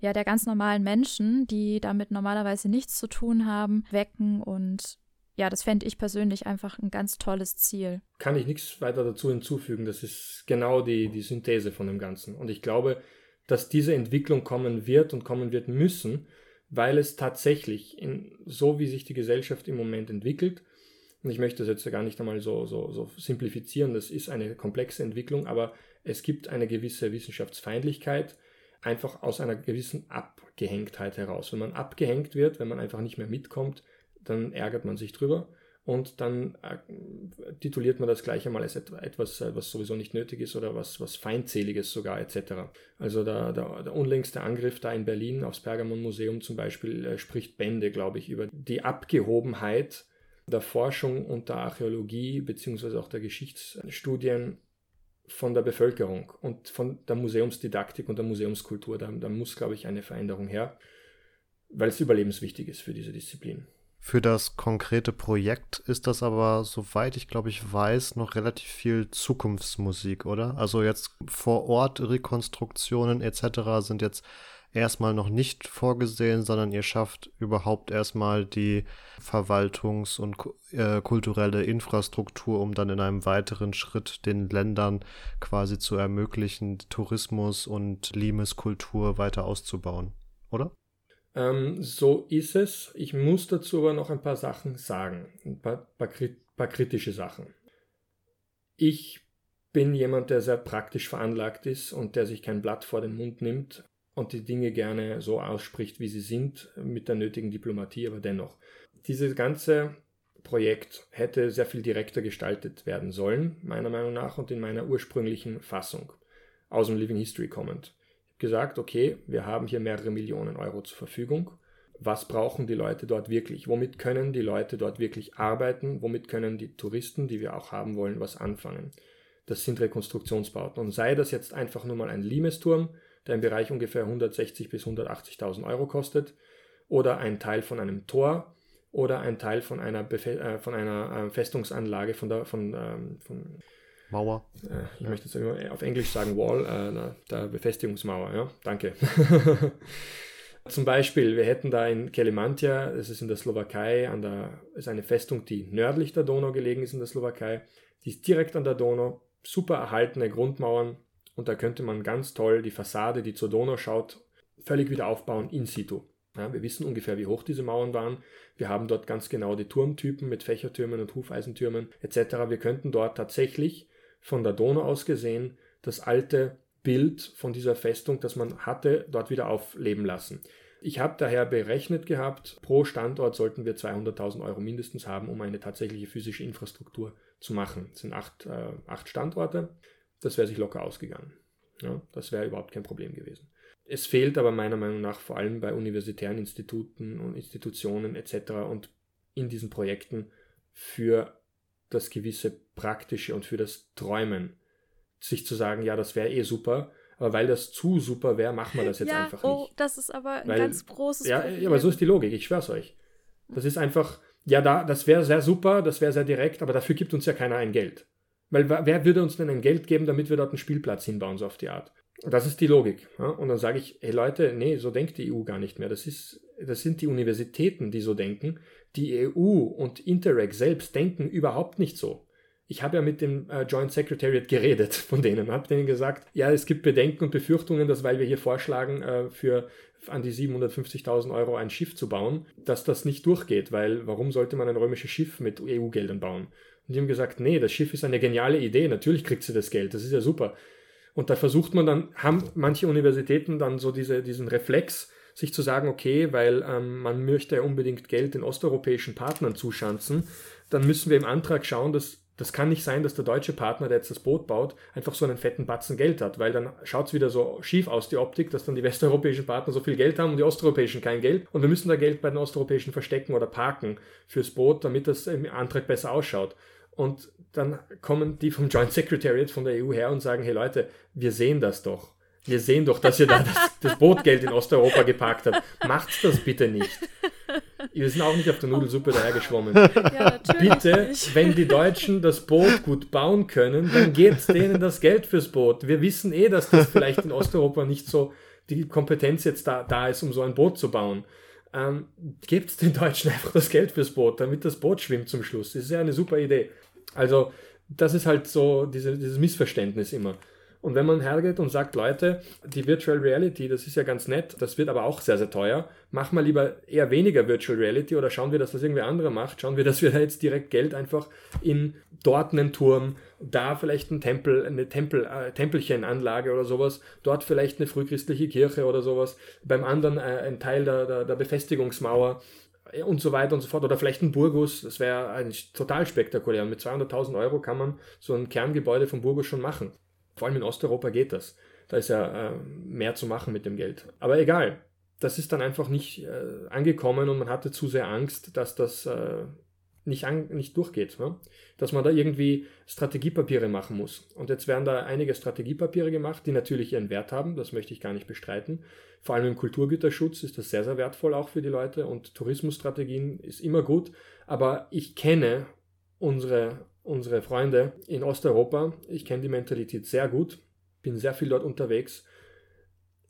ja der ganz normalen Menschen, die damit normalerweise nichts zu tun haben, wecken und ja, das fände ich persönlich einfach ein ganz tolles Ziel. Kann ich nichts weiter dazu hinzufügen. Das ist genau die, die Synthese von dem Ganzen. Und ich glaube, dass diese Entwicklung kommen wird und kommen wird müssen, weil es tatsächlich, in, so wie sich die Gesellschaft im Moment entwickelt, und ich möchte das jetzt gar nicht einmal so, so, so simplifizieren, das ist eine komplexe Entwicklung, aber es gibt eine gewisse Wissenschaftsfeindlichkeit, einfach aus einer gewissen Abgehängtheit heraus. Wenn man abgehängt wird, wenn man einfach nicht mehr mitkommt, dann ärgert man sich drüber und dann äh, tituliert man das gleich einmal als etwas, äh, was sowieso nicht nötig ist oder was, was Feindseliges sogar etc. Also der, der, der unlängste Angriff da in Berlin aufs Pergamon-Museum zum Beispiel äh, spricht Bände, glaube ich, über die Abgehobenheit der Forschung und der Archäologie beziehungsweise auch der Geschichtsstudien von der Bevölkerung und von der Museumsdidaktik und der Museumskultur. Da, da muss, glaube ich, eine Veränderung her, weil es überlebenswichtig ist für diese Disziplin. Für das konkrete Projekt ist das aber, soweit ich glaube ich weiß, noch relativ viel Zukunftsmusik, oder? Also jetzt vor Ort Rekonstruktionen etc. sind jetzt erstmal noch nicht vorgesehen, sondern ihr schafft überhaupt erstmal die Verwaltungs- und äh, kulturelle Infrastruktur, um dann in einem weiteren Schritt den Ländern quasi zu ermöglichen, Tourismus und Limeskultur weiter auszubauen, oder? Ähm, so ist es. Ich muss dazu aber noch ein paar Sachen sagen, ein paar, paar, paar kritische Sachen. Ich bin jemand, der sehr praktisch veranlagt ist und der sich kein Blatt vor den Mund nimmt und die Dinge gerne so ausspricht, wie sie sind, mit der nötigen Diplomatie, aber dennoch. Dieses ganze Projekt hätte sehr viel direkter gestaltet werden sollen, meiner Meinung nach, und in meiner ursprünglichen Fassung aus dem Living History kommend gesagt, okay, wir haben hier mehrere Millionen Euro zur Verfügung. Was brauchen die Leute dort wirklich? Womit können die Leute dort wirklich arbeiten? Womit können die Touristen, die wir auch haben wollen, was anfangen? Das sind Rekonstruktionsbauten. Und sei das jetzt einfach nur mal ein Limesturm, der im Bereich ungefähr 160.000 bis 180.000 Euro kostet, oder ein Teil von einem Tor, oder ein Teil von einer, Befe äh, von einer äh, Festungsanlage von, der, von, ähm, von Mauer. Äh, ich möchte jetzt immer auf Englisch sagen Wall, äh, der Befestigungsmauer, ja, danke. Zum Beispiel, wir hätten da in Kelimantia, das ist in der Slowakei, an der, ist eine Festung, die nördlich der Donau gelegen ist in der Slowakei. Die ist direkt an der Donau, super erhaltene Grundmauern und da könnte man ganz toll die Fassade, die zur Donau schaut, völlig wieder aufbauen in situ. Ja, wir wissen ungefähr, wie hoch diese Mauern waren. Wir haben dort ganz genau die Turmtypen mit Fächertürmen und Hufeisentürmen etc. Wir könnten dort tatsächlich von der Donau aus gesehen das alte Bild von dieser Festung, das man hatte, dort wieder aufleben lassen. Ich habe daher berechnet gehabt, pro Standort sollten wir 200.000 Euro mindestens haben, um eine tatsächliche physische Infrastruktur zu machen. Das sind acht, äh, acht Standorte. Das wäre sich locker ausgegangen. Ja, das wäre überhaupt kein Problem gewesen. Es fehlt aber meiner Meinung nach vor allem bei universitären Instituten und Institutionen etc. und in diesen Projekten für das gewisse Praktische und für das Träumen. Sich zu sagen, ja, das wäre eh super, aber weil das zu super wäre, machen wir das jetzt ja, einfach oh, nicht. Das ist aber ein weil, ganz großes ja, Problem. Ja, aber so ist die Logik, ich schwör's euch. Das ist einfach, ja, da, das wäre sehr super, das wäre sehr direkt, aber dafür gibt uns ja keiner ein Geld. Weil wer würde uns denn ein Geld geben, damit wir dort einen Spielplatz hinbauen, so auf die Art? Das ist die Logik. Ja? Und dann sage ich, hey Leute, nee, so denkt die EU gar nicht mehr. Das, ist, das sind die Universitäten, die so denken. Die EU und Interreg selbst denken überhaupt nicht so. Ich habe ja mit dem äh, Joint Secretariat geredet von denen, habe denen gesagt, ja, es gibt Bedenken und Befürchtungen, dass weil wir hier vorschlagen, äh, für an die 750.000 Euro ein Schiff zu bauen, dass das nicht durchgeht, weil warum sollte man ein römisches Schiff mit EU-Geldern bauen? Und die haben gesagt, nee, das Schiff ist eine geniale Idee, natürlich kriegt sie das Geld, das ist ja super. Und da versucht man dann, haben manche Universitäten dann so diese, diesen Reflex, sich zu sagen, okay, weil ähm, man möchte ja unbedingt Geld den osteuropäischen Partnern zuschanzen, dann müssen wir im Antrag schauen, dass das kann nicht sein, dass der deutsche Partner, der jetzt das Boot baut, einfach so einen fetten Batzen Geld hat, weil dann schaut es wieder so schief aus, die Optik, dass dann die westeuropäischen Partner so viel Geld haben und die osteuropäischen kein Geld. Und wir müssen da Geld bei den osteuropäischen verstecken oder parken fürs Boot, damit das im Antrag besser ausschaut. Und dann kommen die vom Joint Secretariat von der EU her und sagen, hey Leute, wir sehen das doch. Wir sehen doch, dass ihr da das, das Bootgeld in Osteuropa geparkt habt. Macht das bitte nicht. Wir sind auch nicht auf der Nudelsuppe oh. dahergeschwommen. Ja, Bitte, nicht. wenn die Deutschen das Boot gut bauen können, dann gebt denen das Geld fürs Boot. Wir wissen eh, dass das vielleicht in Osteuropa nicht so die Kompetenz jetzt da, da ist, um so ein Boot zu bauen. Ähm, gebt den Deutschen einfach das Geld fürs Boot, damit das Boot schwimmt zum Schluss. Das ist ja eine super Idee. Also, das ist halt so diese, dieses Missverständnis immer. Und wenn man hergeht und sagt, Leute, die Virtual Reality, das ist ja ganz nett, das wird aber auch sehr, sehr teuer, machen wir lieber eher weniger Virtual Reality oder schauen wir, dass das irgendwer anderer macht, schauen wir, dass wir da jetzt direkt Geld einfach in dort einen Turm, da vielleicht ein Tempel, eine Tempel, äh, Tempelchenanlage oder sowas, dort vielleicht eine frühchristliche Kirche oder sowas, beim anderen äh, ein Teil der, der, der Befestigungsmauer äh, und so weiter und so fort. Oder vielleicht ein Burgus, das wäre total spektakulär. Und mit 200.000 Euro kann man so ein Kerngebäude von Burgus schon machen. Vor allem in Osteuropa geht das. Da ist ja äh, mehr zu machen mit dem Geld. Aber egal, das ist dann einfach nicht äh, angekommen und man hatte zu sehr Angst, dass das äh, nicht, an, nicht durchgeht. Ne? Dass man da irgendwie Strategiepapiere machen muss. Und jetzt werden da einige Strategiepapiere gemacht, die natürlich ihren Wert haben, das möchte ich gar nicht bestreiten. Vor allem im Kulturgüterschutz ist das sehr, sehr wertvoll auch für die Leute und Tourismusstrategien ist immer gut. Aber ich kenne unsere unsere Freunde in Osteuropa. Ich kenne die Mentalität sehr gut, bin sehr viel dort unterwegs.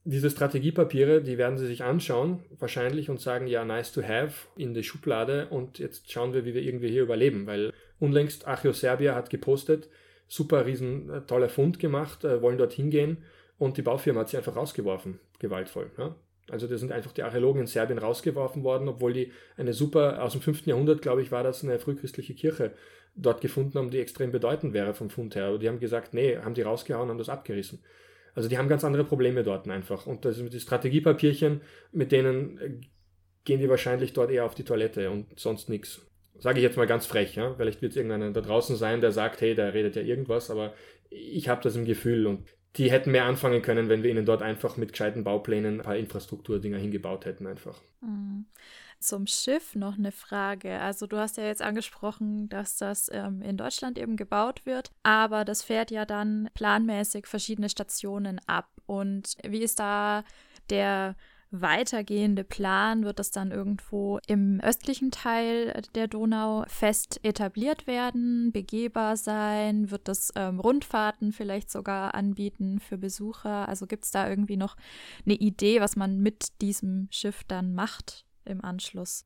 Diese Strategiepapiere, die werden sie sich anschauen, wahrscheinlich, und sagen, ja, nice to have, in die Schublade und jetzt schauen wir, wie wir irgendwie hier überleben, weil unlängst Achio Serbia hat gepostet, super riesen äh, toller Fund gemacht, äh, wollen dort hingehen und die Baufirma hat sie einfach rausgeworfen, gewaltvoll. Ja? Also da sind einfach die Archäologen in Serbien rausgeworfen worden, obwohl die eine super, aus dem 5. Jahrhundert, glaube ich, war das eine frühchristliche Kirche dort gefunden haben, die extrem bedeutend wäre vom Fund her. Aber die haben gesagt, nee, haben die rausgehauen, haben das abgerissen. Also die haben ganz andere Probleme dort einfach. Und das sind die Strategiepapierchen, mit denen äh, gehen die wahrscheinlich dort eher auf die Toilette und sonst nichts. Sage ich jetzt mal ganz frech, ja. Vielleicht wird es irgendeiner da draußen sein, der sagt, hey, der redet ja irgendwas, aber ich habe das im Gefühl und die hätten mehr anfangen können, wenn wir ihnen dort einfach mit gescheiten Bauplänen ein paar Infrastrukturdinger hingebaut hätten einfach. Mhm zum Schiff noch eine Frage. Also du hast ja jetzt angesprochen, dass das ähm, in Deutschland eben gebaut wird, aber das fährt ja dann planmäßig verschiedene Stationen ab. Und wie ist da der weitergehende Plan? Wird das dann irgendwo im östlichen Teil der Donau fest etabliert werden, begehbar sein? Wird das ähm, Rundfahrten vielleicht sogar anbieten für Besucher? Also gibt es da irgendwie noch eine Idee, was man mit diesem Schiff dann macht? Im Anschluss.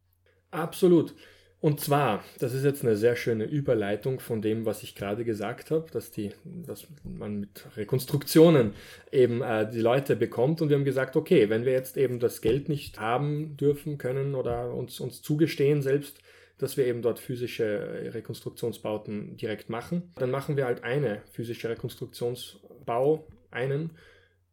Absolut. Und zwar, das ist jetzt eine sehr schöne Überleitung von dem, was ich gerade gesagt habe, dass, die, dass man mit Rekonstruktionen eben äh, die Leute bekommt. Und wir haben gesagt, okay, wenn wir jetzt eben das Geld nicht haben dürfen können oder uns, uns zugestehen selbst, dass wir eben dort physische Rekonstruktionsbauten direkt machen, dann machen wir halt eine physische Rekonstruktionsbau, einen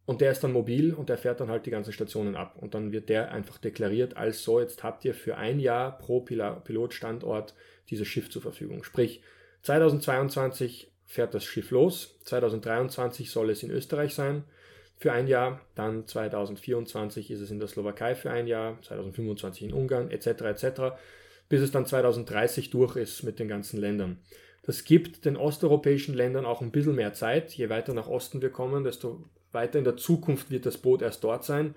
und der ist dann mobil und der fährt dann halt die ganzen Stationen ab. Und dann wird der einfach deklariert als so, jetzt habt ihr für ein Jahr pro Pilotstandort dieses Schiff zur Verfügung. Sprich, 2022 fährt das Schiff los, 2023 soll es in Österreich sein für ein Jahr, dann 2024 ist es in der Slowakei für ein Jahr, 2025 in Ungarn etc. etc. bis es dann 2030 durch ist mit den ganzen Ländern. Das gibt den osteuropäischen Ländern auch ein bisschen mehr Zeit. Je weiter nach Osten wir kommen, desto weiter in der Zukunft wird das Boot erst dort sein,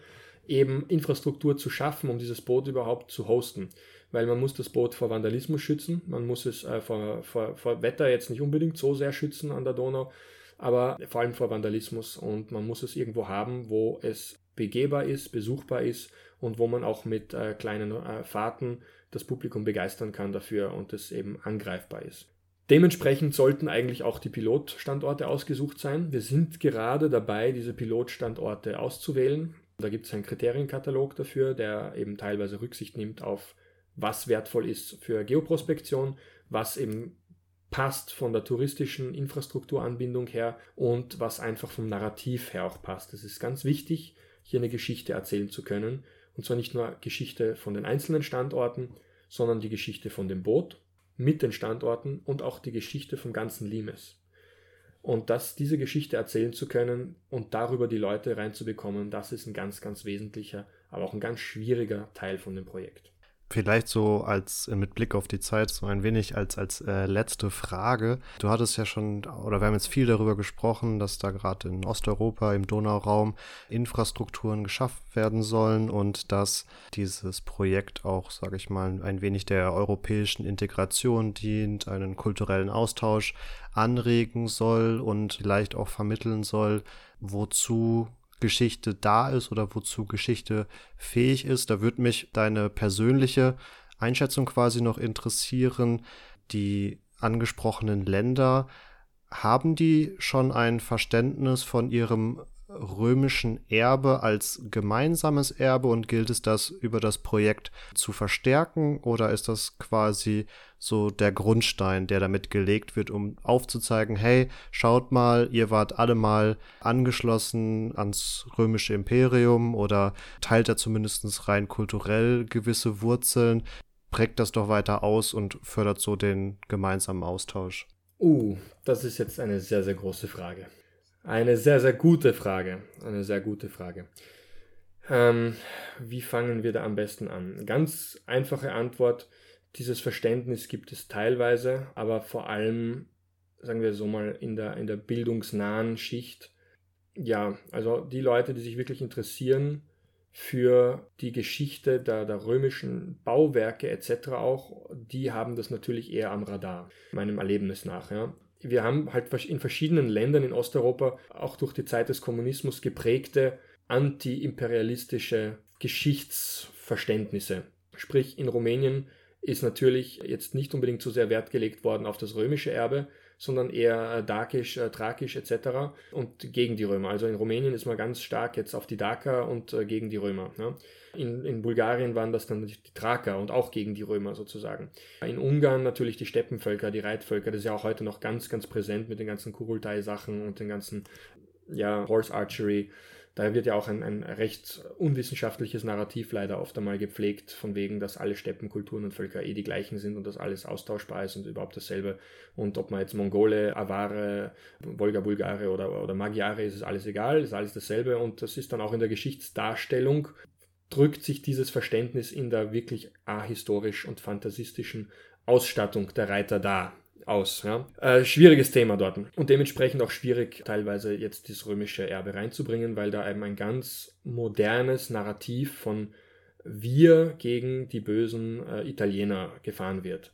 eben Infrastruktur zu schaffen, um dieses Boot überhaupt zu hosten. Weil man muss das Boot vor Vandalismus schützen, man muss es äh, vor, vor, vor Wetter jetzt nicht unbedingt so sehr schützen an der Donau, aber vor allem vor Vandalismus und man muss es irgendwo haben, wo es begehbar ist, besuchbar ist und wo man auch mit äh, kleinen äh, Fahrten das Publikum begeistern kann dafür und es eben angreifbar ist. Dementsprechend sollten eigentlich auch die Pilotstandorte ausgesucht sein. Wir sind gerade dabei, diese Pilotstandorte auszuwählen. Da gibt es einen Kriterienkatalog dafür, der eben teilweise Rücksicht nimmt auf, was wertvoll ist für Geoprospektion, was eben passt von der touristischen Infrastrukturanbindung her und was einfach vom Narrativ her auch passt. Es ist ganz wichtig, hier eine Geschichte erzählen zu können. Und zwar nicht nur Geschichte von den einzelnen Standorten, sondern die Geschichte von dem Boot mit den Standorten und auch die Geschichte vom ganzen Limes. Und das, diese Geschichte erzählen zu können und darüber die Leute reinzubekommen, das ist ein ganz, ganz wesentlicher, aber auch ein ganz schwieriger Teil von dem Projekt. Vielleicht so als äh, mit Blick auf die Zeit so ein wenig als als äh, letzte Frage. Du hattest ja schon oder wir haben jetzt viel darüber gesprochen, dass da gerade in Osteuropa im Donauraum Infrastrukturen geschafft werden sollen und dass dieses Projekt auch, sage ich mal, ein wenig der europäischen Integration dient, einen kulturellen Austausch anregen soll und vielleicht auch vermitteln soll, wozu Geschichte da ist oder wozu Geschichte fähig ist. Da würde mich deine persönliche Einschätzung quasi noch interessieren. Die angesprochenen Länder, haben die schon ein Verständnis von ihrem römischen Erbe als gemeinsames Erbe und gilt es das über das Projekt zu verstärken oder ist das quasi so der Grundstein, der damit gelegt wird, um aufzuzeigen, hey, schaut mal, ihr wart alle mal angeschlossen ans römische Imperium oder teilt da zumindest rein kulturell gewisse Wurzeln, prägt das doch weiter aus und fördert so den gemeinsamen Austausch. Uh, das ist jetzt eine sehr, sehr große Frage. Eine sehr, sehr gute Frage. Eine sehr gute Frage. Ähm, wie fangen wir da am besten an? Ganz einfache Antwort. Dieses Verständnis gibt es teilweise, aber vor allem, sagen wir so mal, in der, in der bildungsnahen Schicht. Ja, also die Leute, die sich wirklich interessieren für die Geschichte der, der römischen Bauwerke etc. auch, die haben das natürlich eher am Radar, meinem Erlebnis nach. Ja wir haben halt in verschiedenen Ländern in Osteuropa auch durch die Zeit des Kommunismus geprägte antiimperialistische Geschichtsverständnisse. Sprich, in Rumänien ist natürlich jetzt nicht unbedingt so sehr Wert gelegt worden auf das römische Erbe, sondern eher Dakisch, äh, Thrakisch etc. und gegen die Römer. Also in Rumänien ist man ganz stark jetzt auf die Daker und äh, gegen die Römer. Ne? In, in Bulgarien waren das dann die Thraker und auch gegen die Römer sozusagen. In Ungarn natürlich die Steppenvölker, die Reitvölker, das ist ja auch heute noch ganz, ganz präsent mit den ganzen Kurultai-Sachen und den ganzen ja, Horse Archery da wird ja auch ein, ein recht unwissenschaftliches Narrativ leider oft einmal gepflegt, von wegen, dass alle Steppenkulturen und Völker eh die gleichen sind und dass alles austauschbar ist und überhaupt dasselbe. Und ob man jetzt Mongole, Aware, Wolga-Bulgare oder, oder Magyare ist, ist alles egal, ist alles dasselbe. Und das ist dann auch in der Geschichtsdarstellung, drückt sich dieses Verständnis in der wirklich ahistorisch und fantasistischen Ausstattung der Reiter dar aus. Ja? Äh, schwieriges Thema dort. Und dementsprechend auch schwierig, teilweise jetzt das römische Erbe reinzubringen, weil da eben ein ganz modernes Narrativ von wir gegen die bösen äh, Italiener gefahren wird.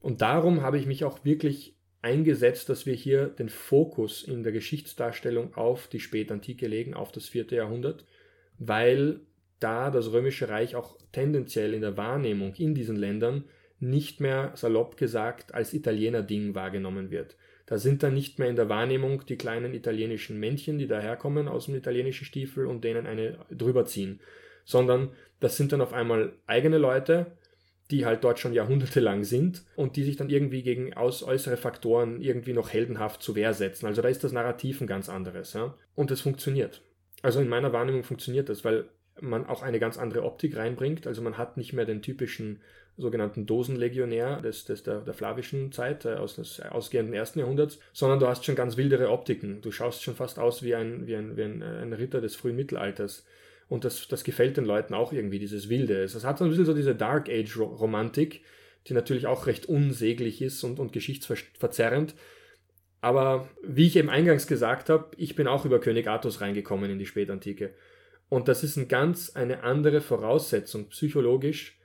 Und darum habe ich mich auch wirklich eingesetzt, dass wir hier den Fokus in der Geschichtsdarstellung auf die Spätantike legen, auf das vierte Jahrhundert, weil da das Römische Reich auch tendenziell in der Wahrnehmung in diesen Ländern nicht mehr salopp gesagt als Italiener-Ding wahrgenommen wird. Da sind dann nicht mehr in der Wahrnehmung die kleinen italienischen Männchen, die daherkommen aus dem italienischen Stiefel und denen eine drüber ziehen, sondern das sind dann auf einmal eigene Leute, die halt dort schon jahrhundertelang sind und die sich dann irgendwie gegen aus äußere Faktoren irgendwie noch heldenhaft zu Wehr setzen. Also da ist das Narrativ ein ganz anderes. Ja? Und es funktioniert. Also in meiner Wahrnehmung funktioniert das, weil man auch eine ganz andere Optik reinbringt. Also man hat nicht mehr den typischen sogenannten Dosenlegionär des, des, der, der flavischen Zeit, äh, aus des ausgehenden ersten Jahrhunderts, sondern du hast schon ganz wildere Optiken. Du schaust schon fast aus wie ein, wie ein, wie ein, äh, ein Ritter des frühen Mittelalters. Und das, das gefällt den Leuten auch irgendwie, dieses Wilde. Es hat so ein bisschen so diese Dark Age-Romantik, die natürlich auch recht unsäglich ist und, und geschichtsverzerrend. Aber wie ich eben eingangs gesagt habe, ich bin auch über König Artus reingekommen in die Spätantike. Und das ist ein ganz eine andere Voraussetzung psychologisch,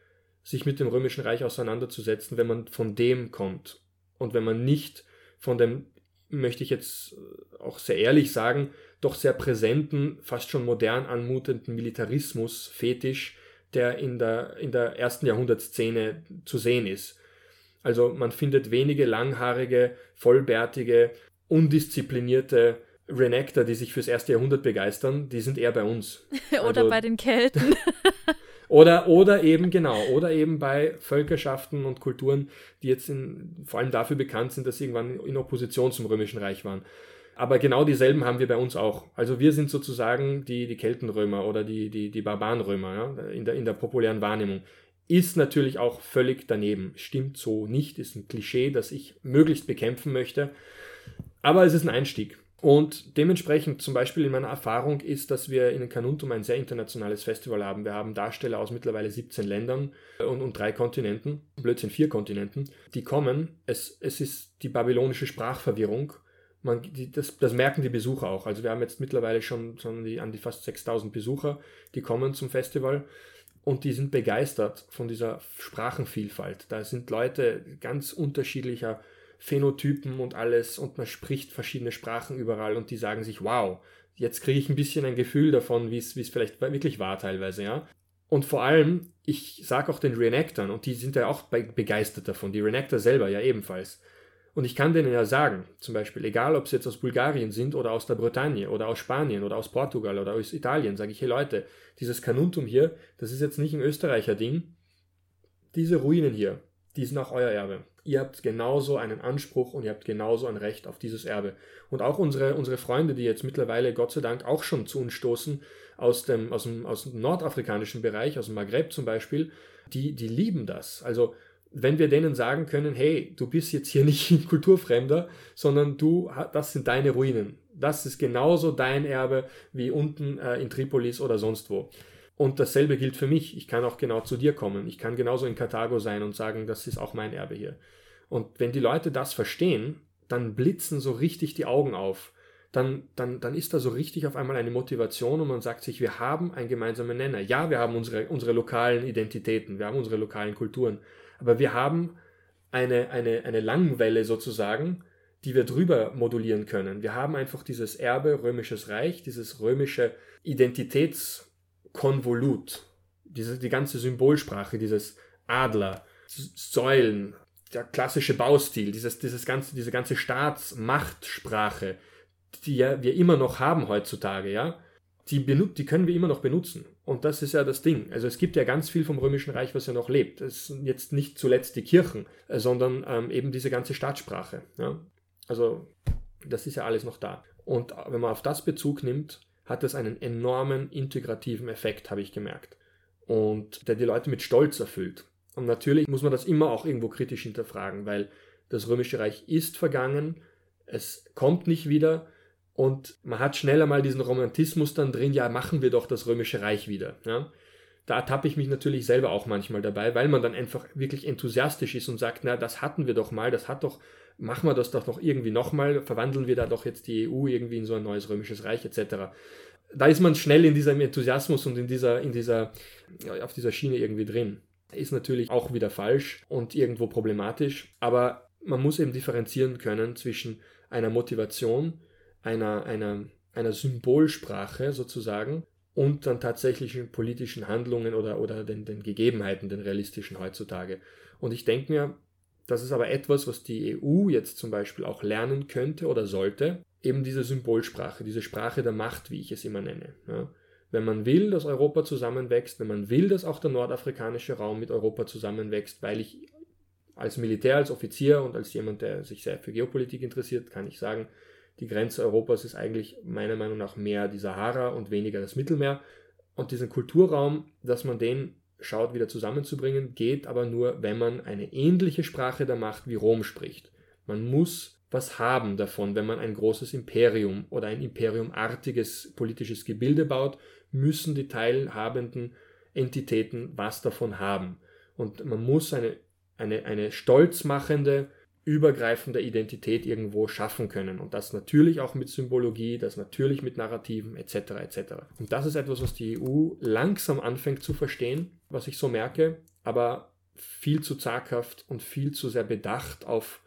sich mit dem Römischen Reich auseinanderzusetzen, wenn man von dem kommt. Und wenn man nicht von dem, möchte ich jetzt auch sehr ehrlich sagen, doch sehr präsenten, fast schon modern anmutenden Militarismus, Fetisch, der in der, in der ersten Jahrhundertszene zu sehen ist. Also man findet wenige langhaarige, vollbärtige, undisziplinierte Renekter, die sich fürs erste Jahrhundert begeistern, die sind eher bei uns. Oder also, bei den Kelten. oder, oder eben, genau, oder eben bei Völkerschaften und Kulturen, die jetzt in, vor allem dafür bekannt sind, dass sie irgendwann in Opposition zum Römischen Reich waren. Aber genau dieselben haben wir bei uns auch. Also wir sind sozusagen die, die Keltenrömer oder die, die, die Barbarenrömer ja, in, der, in der populären Wahrnehmung. Ist natürlich auch völlig daneben. Stimmt so nicht, ist ein Klischee, das ich möglichst bekämpfen möchte. Aber es ist ein Einstieg. Und dementsprechend zum Beispiel in meiner Erfahrung ist, dass wir in Carnuntum ein sehr internationales Festival haben. Wir haben Darsteller aus mittlerweile 17 Ländern und, und drei Kontinenten, Blödsinn, vier Kontinenten, die kommen. Es, es ist die babylonische Sprachverwirrung. Man, die, das, das, merken die Besucher auch. Also wir haben jetzt mittlerweile schon, schon die, an die fast 6000 Besucher, die kommen zum Festival und die sind begeistert von dieser Sprachenvielfalt. Da sind Leute ganz unterschiedlicher Phänotypen und alles und man spricht verschiedene Sprachen überall und die sagen sich, wow, jetzt kriege ich ein bisschen ein Gefühl davon, wie es vielleicht wirklich war teilweise, ja. Und vor allem, ich sage auch den Reenactern, und die sind ja auch begeistert davon, die Reenactor selber ja ebenfalls. Und ich kann denen ja sagen, zum Beispiel, egal ob sie jetzt aus Bulgarien sind oder aus der Bretagne oder aus Spanien oder aus Portugal oder aus Italien, sage ich, hey Leute, dieses Kanuntum hier, das ist jetzt nicht ein Österreicher Ding. Diese Ruinen hier, die sind auch euer Erbe ihr habt genauso einen Anspruch und ihr habt genauso ein Recht auf dieses Erbe. Und auch unsere, unsere Freunde, die jetzt mittlerweile Gott sei Dank auch schon zu uns stoßen, aus dem, aus dem, aus dem nordafrikanischen Bereich, aus dem Maghreb zum Beispiel, die, die lieben das. Also wenn wir denen sagen können, hey, du bist jetzt hier nicht ein Kulturfremder, sondern du, das sind deine Ruinen. Das ist genauso dein Erbe wie unten äh, in Tripolis oder sonst wo. Und dasselbe gilt für mich. Ich kann auch genau zu dir kommen. Ich kann genauso in Karthago sein und sagen, das ist auch mein Erbe hier. Und wenn die Leute das verstehen, dann blitzen so richtig die Augen auf. Dann, dann, dann ist da so richtig auf einmal eine Motivation und man sagt sich, wir haben einen gemeinsamen Nenner. Ja, wir haben unsere, unsere lokalen Identitäten, wir haben unsere lokalen Kulturen, aber wir haben eine, eine, eine Langwelle sozusagen, die wir drüber modulieren können. Wir haben einfach dieses Erbe römisches Reich, dieses römische Identitäts- Konvolut, diese, die ganze Symbolsprache, dieses Adler, Säulen, der klassische Baustil, dieses, dieses ganze, diese ganze Staatsmachtsprache, die ja wir immer noch haben heutzutage, ja, die, die können wir immer noch benutzen. Und das ist ja das Ding. Also es gibt ja ganz viel vom Römischen Reich, was ja noch lebt. Es sind jetzt nicht zuletzt die Kirchen, äh, sondern ähm, eben diese ganze Staatssprache. Ja? Also das ist ja alles noch da. Und wenn man auf das Bezug nimmt, hat das einen enormen integrativen Effekt, habe ich gemerkt. Und der die Leute mit Stolz erfüllt. Und natürlich muss man das immer auch irgendwo kritisch hinterfragen, weil das Römische Reich ist vergangen, es kommt nicht wieder und man hat schneller mal diesen Romantismus dann drin, ja, machen wir doch das Römische Reich wieder. Ja? Da ertappe ich mich natürlich selber auch manchmal dabei, weil man dann einfach wirklich enthusiastisch ist und sagt, na, das hatten wir doch mal, das hat doch machen wir das doch noch irgendwie nochmal, verwandeln wir da doch jetzt die EU irgendwie in so ein neues römisches Reich etc. Da ist man schnell in diesem Enthusiasmus und in dieser, in dieser, auf dieser Schiene irgendwie drin. Ist natürlich auch wieder falsch und irgendwo problematisch, aber man muss eben differenzieren können zwischen einer Motivation, einer, einer, einer Symbolsprache sozusagen und dann tatsächlichen politischen Handlungen oder, oder den, den Gegebenheiten, den realistischen heutzutage. Und ich denke mir, das ist aber etwas, was die EU jetzt zum Beispiel auch lernen könnte oder sollte. Eben diese Symbolsprache, diese Sprache der Macht, wie ich es immer nenne. Ja. Wenn man will, dass Europa zusammenwächst, wenn man will, dass auch der nordafrikanische Raum mit Europa zusammenwächst, weil ich als Militär, als Offizier und als jemand, der sich sehr für Geopolitik interessiert, kann ich sagen, die Grenze Europas ist eigentlich meiner Meinung nach mehr die Sahara und weniger das Mittelmeer. Und diesen Kulturraum, dass man den schaut, wieder zusammenzubringen, geht aber nur, wenn man eine ähnliche Sprache der Macht wie Rom spricht. Man muss was haben davon, wenn man ein großes Imperium oder ein imperiumartiges politisches Gebilde baut, müssen die teilhabenden Entitäten was davon haben. Und man muss eine, eine, eine stolzmachende, übergreifende Identität irgendwo schaffen können. Und das natürlich auch mit Symbologie, das natürlich mit Narrativen etc. etc. Und das ist etwas, was die EU langsam anfängt zu verstehen, was ich so merke, aber viel zu zaghaft und viel zu sehr bedacht auf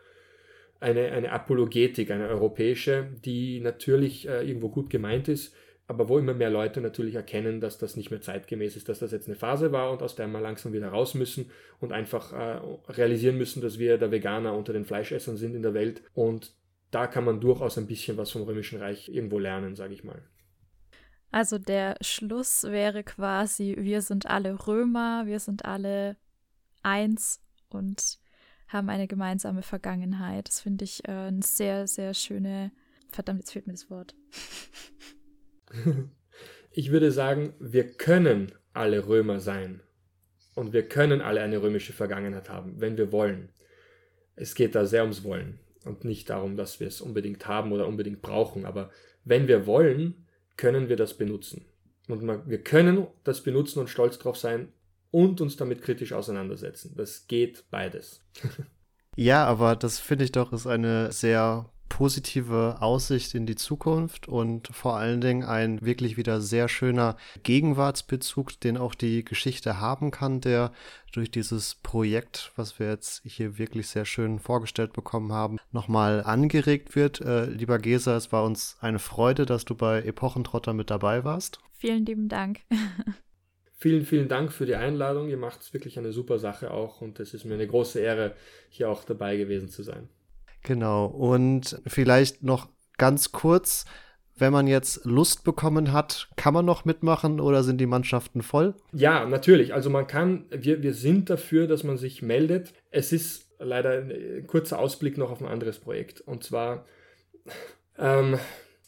eine, eine Apologetik, eine europäische, die natürlich äh, irgendwo gut gemeint ist, aber wo immer mehr Leute natürlich erkennen, dass das nicht mehr zeitgemäß ist, dass das jetzt eine Phase war und aus der wir langsam wieder raus müssen und einfach äh, realisieren müssen, dass wir der Veganer unter den Fleischessern sind in der Welt und da kann man durchaus ein bisschen was vom Römischen Reich irgendwo lernen, sage ich mal. Also der Schluss wäre quasi, wir sind alle Römer, wir sind alle eins und haben eine gemeinsame Vergangenheit. Das finde ich äh, eine sehr, sehr schöne, verdammt, jetzt fehlt mir das Wort. Ich würde sagen, wir können alle Römer sein. Und wir können alle eine römische Vergangenheit haben, wenn wir wollen. Es geht da sehr ums Wollen. und nicht darum, dass wir es unbedingt haben oder unbedingt brauchen. Aber wenn wir wollen, können wir das benutzen. Und wir können das benutzen und stolz drauf sein und uns damit kritisch auseinandersetzen. Das geht beides. ja, aber das finde ich doch ist eine sehr positive Aussicht in die Zukunft und vor allen Dingen ein wirklich wieder sehr schöner Gegenwartsbezug, den auch die Geschichte haben kann, der durch dieses Projekt, was wir jetzt hier wirklich sehr schön vorgestellt bekommen haben, nochmal angeregt wird. Äh, lieber Gesa, es war uns eine Freude, dass du bei Epochentrotter mit dabei warst. Vielen lieben Dank. Vielen, vielen Dank für die Einladung. Ihr macht es wirklich eine super Sache auch und es ist mir eine große Ehre, hier auch dabei gewesen zu sein. Genau. Und vielleicht noch ganz kurz, wenn man jetzt Lust bekommen hat, kann man noch mitmachen oder sind die Mannschaften voll? Ja, natürlich. Also man kann, wir, wir sind dafür, dass man sich meldet. Es ist leider ein kurzer Ausblick noch auf ein anderes Projekt. Und zwar, ähm,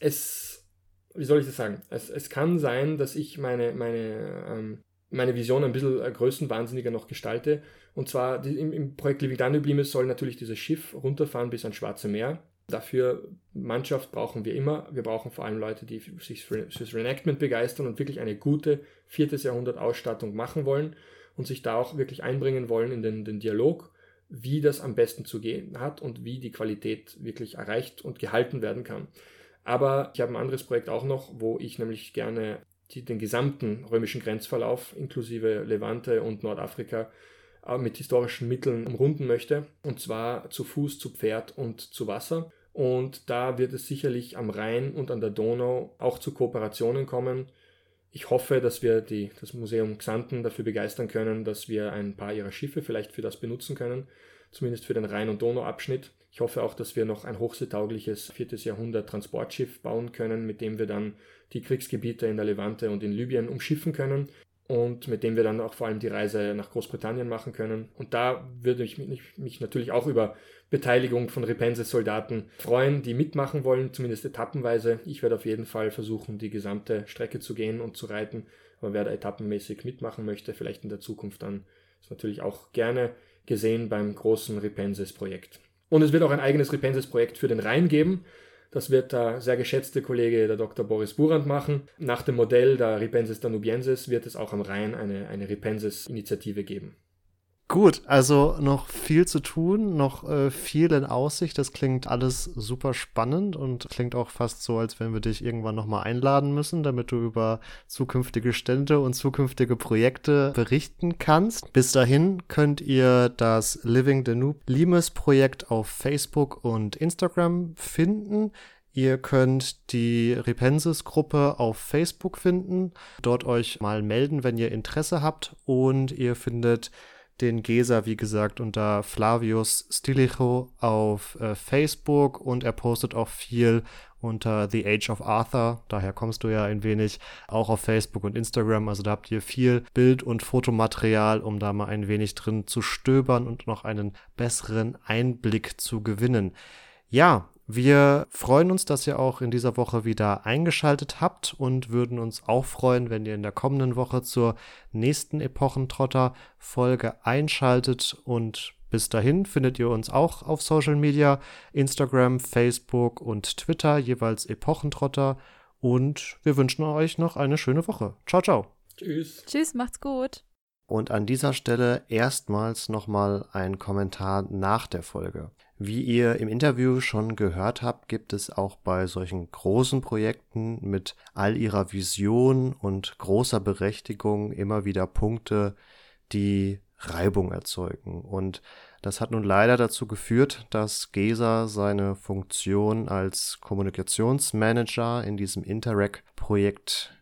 es, wie soll ich das sagen? Es, es kann sein, dass ich meine, meine, ähm, meine Vision ein bisschen größenwahnsinniger noch gestalte und zwar im, im, Projekt Living Danube soll natürlich dieses Schiff runterfahren bis ans Schwarze Meer. Dafür Mannschaft brauchen wir immer. Wir brauchen vor allem Leute, die sich fürs Reenactment begeistern und wirklich eine gute viertes Jahrhundert Ausstattung machen wollen und sich da auch wirklich einbringen wollen in den, den Dialog, wie das am besten zu gehen hat und wie die Qualität wirklich erreicht und gehalten werden kann. Aber ich habe ein anderes Projekt auch noch, wo ich nämlich gerne die, den gesamten römischen Grenzverlauf inklusive Levante und Nordafrika äh, mit historischen Mitteln umrunden möchte. Und zwar zu Fuß, zu Pferd und zu Wasser. Und da wird es sicherlich am Rhein und an der Donau auch zu Kooperationen kommen. Ich hoffe, dass wir die, das Museum Xanten dafür begeistern können, dass wir ein paar ihrer Schiffe vielleicht für das benutzen können, zumindest für den Rhein- und Donauabschnitt. Ich hoffe auch, dass wir noch ein hochseetaugliches 4. Jahrhundert Transportschiff bauen können, mit dem wir dann die Kriegsgebiete in der Levante und in Libyen umschiffen können und mit dem wir dann auch vor allem die Reise nach Großbritannien machen können. Und da würde ich mich, mich natürlich auch über Beteiligung von Repense-Soldaten freuen, die mitmachen wollen, zumindest etappenweise. Ich werde auf jeden Fall versuchen, die gesamte Strecke zu gehen und zu reiten. Aber wer da etappenmäßig mitmachen möchte, vielleicht in der Zukunft dann, ist natürlich auch gerne gesehen beim großen Repenses-Projekt. Und es wird auch ein eigenes Repenses-Projekt für den Rhein geben. Das wird der sehr geschätzte Kollege, der Dr. Boris Burand, machen. Nach dem Modell der Ripensis danubiensis wird es auch am Rhein eine, eine Ripensis-Initiative geben. Gut, also noch viel zu tun, noch äh, viel in Aussicht. Das klingt alles super spannend und klingt auch fast so, als wenn wir dich irgendwann nochmal einladen müssen, damit du über zukünftige Stände und zukünftige Projekte berichten kannst. Bis dahin könnt ihr das Living the Noob Limes Projekt auf Facebook und Instagram finden. Ihr könnt die Repensis-Gruppe auf Facebook finden, dort euch mal melden, wenn ihr Interesse habt und ihr findet den Gesa, wie gesagt, unter Flavius Stilicho auf äh, Facebook und er postet auch viel unter The Age of Arthur. Daher kommst du ja ein wenig auch auf Facebook und Instagram. Also da habt ihr viel Bild- und Fotomaterial, um da mal ein wenig drin zu stöbern und noch einen besseren Einblick zu gewinnen. Ja, wir freuen uns, dass ihr auch in dieser Woche wieder eingeschaltet habt und würden uns auch freuen, wenn ihr in der kommenden Woche zur nächsten Epochentrotter-Folge einschaltet. Und bis dahin findet ihr uns auch auf Social Media, Instagram, Facebook und Twitter, jeweils Epochentrotter. Und wir wünschen euch noch eine schöne Woche. Ciao, ciao. Tschüss. Tschüss, macht's gut. Und an dieser Stelle erstmals nochmal ein Kommentar nach der Folge. Wie ihr im Interview schon gehört habt, gibt es auch bei solchen großen Projekten mit all ihrer Vision und großer Berechtigung immer wieder Punkte, die Reibung erzeugen. Und das hat nun leider dazu geführt, dass Gesa seine Funktion als Kommunikationsmanager in diesem Interact-Projekt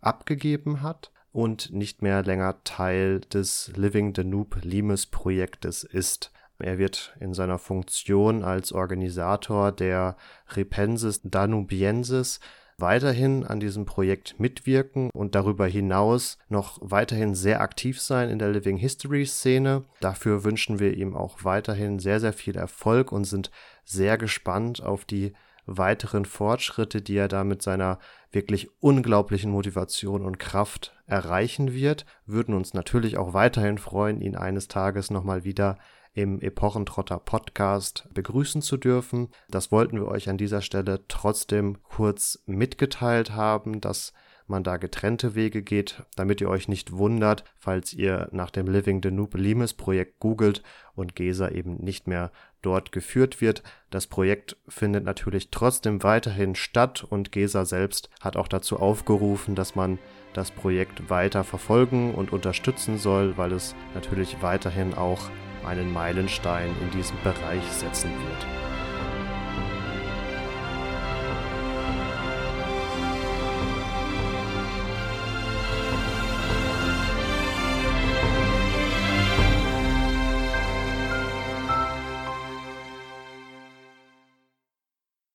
abgegeben hat und nicht mehr länger Teil des Living the Noob Limes Projektes ist. Er wird in seiner Funktion als Organisator der Repensis Danubiensis weiterhin an diesem Projekt mitwirken und darüber hinaus noch weiterhin sehr aktiv sein in der Living History Szene. Dafür wünschen wir ihm auch weiterhin sehr, sehr viel Erfolg und sind sehr gespannt auf die weiteren Fortschritte, die er da mit seiner wirklich unglaublichen Motivation und Kraft erreichen wird. Würden uns natürlich auch weiterhin freuen, ihn eines Tages nochmal wieder im Epochentrotter Podcast begrüßen zu dürfen. Das wollten wir euch an dieser Stelle trotzdem kurz mitgeteilt haben, dass man da getrennte Wege geht, damit ihr euch nicht wundert, falls ihr nach dem Living Danube Limes Projekt googelt und Gesa eben nicht mehr dort geführt wird. Das Projekt findet natürlich trotzdem weiterhin statt und Gesa selbst hat auch dazu aufgerufen, dass man das Projekt weiter verfolgen und unterstützen soll, weil es natürlich weiterhin auch einen Meilenstein in diesem Bereich setzen wird.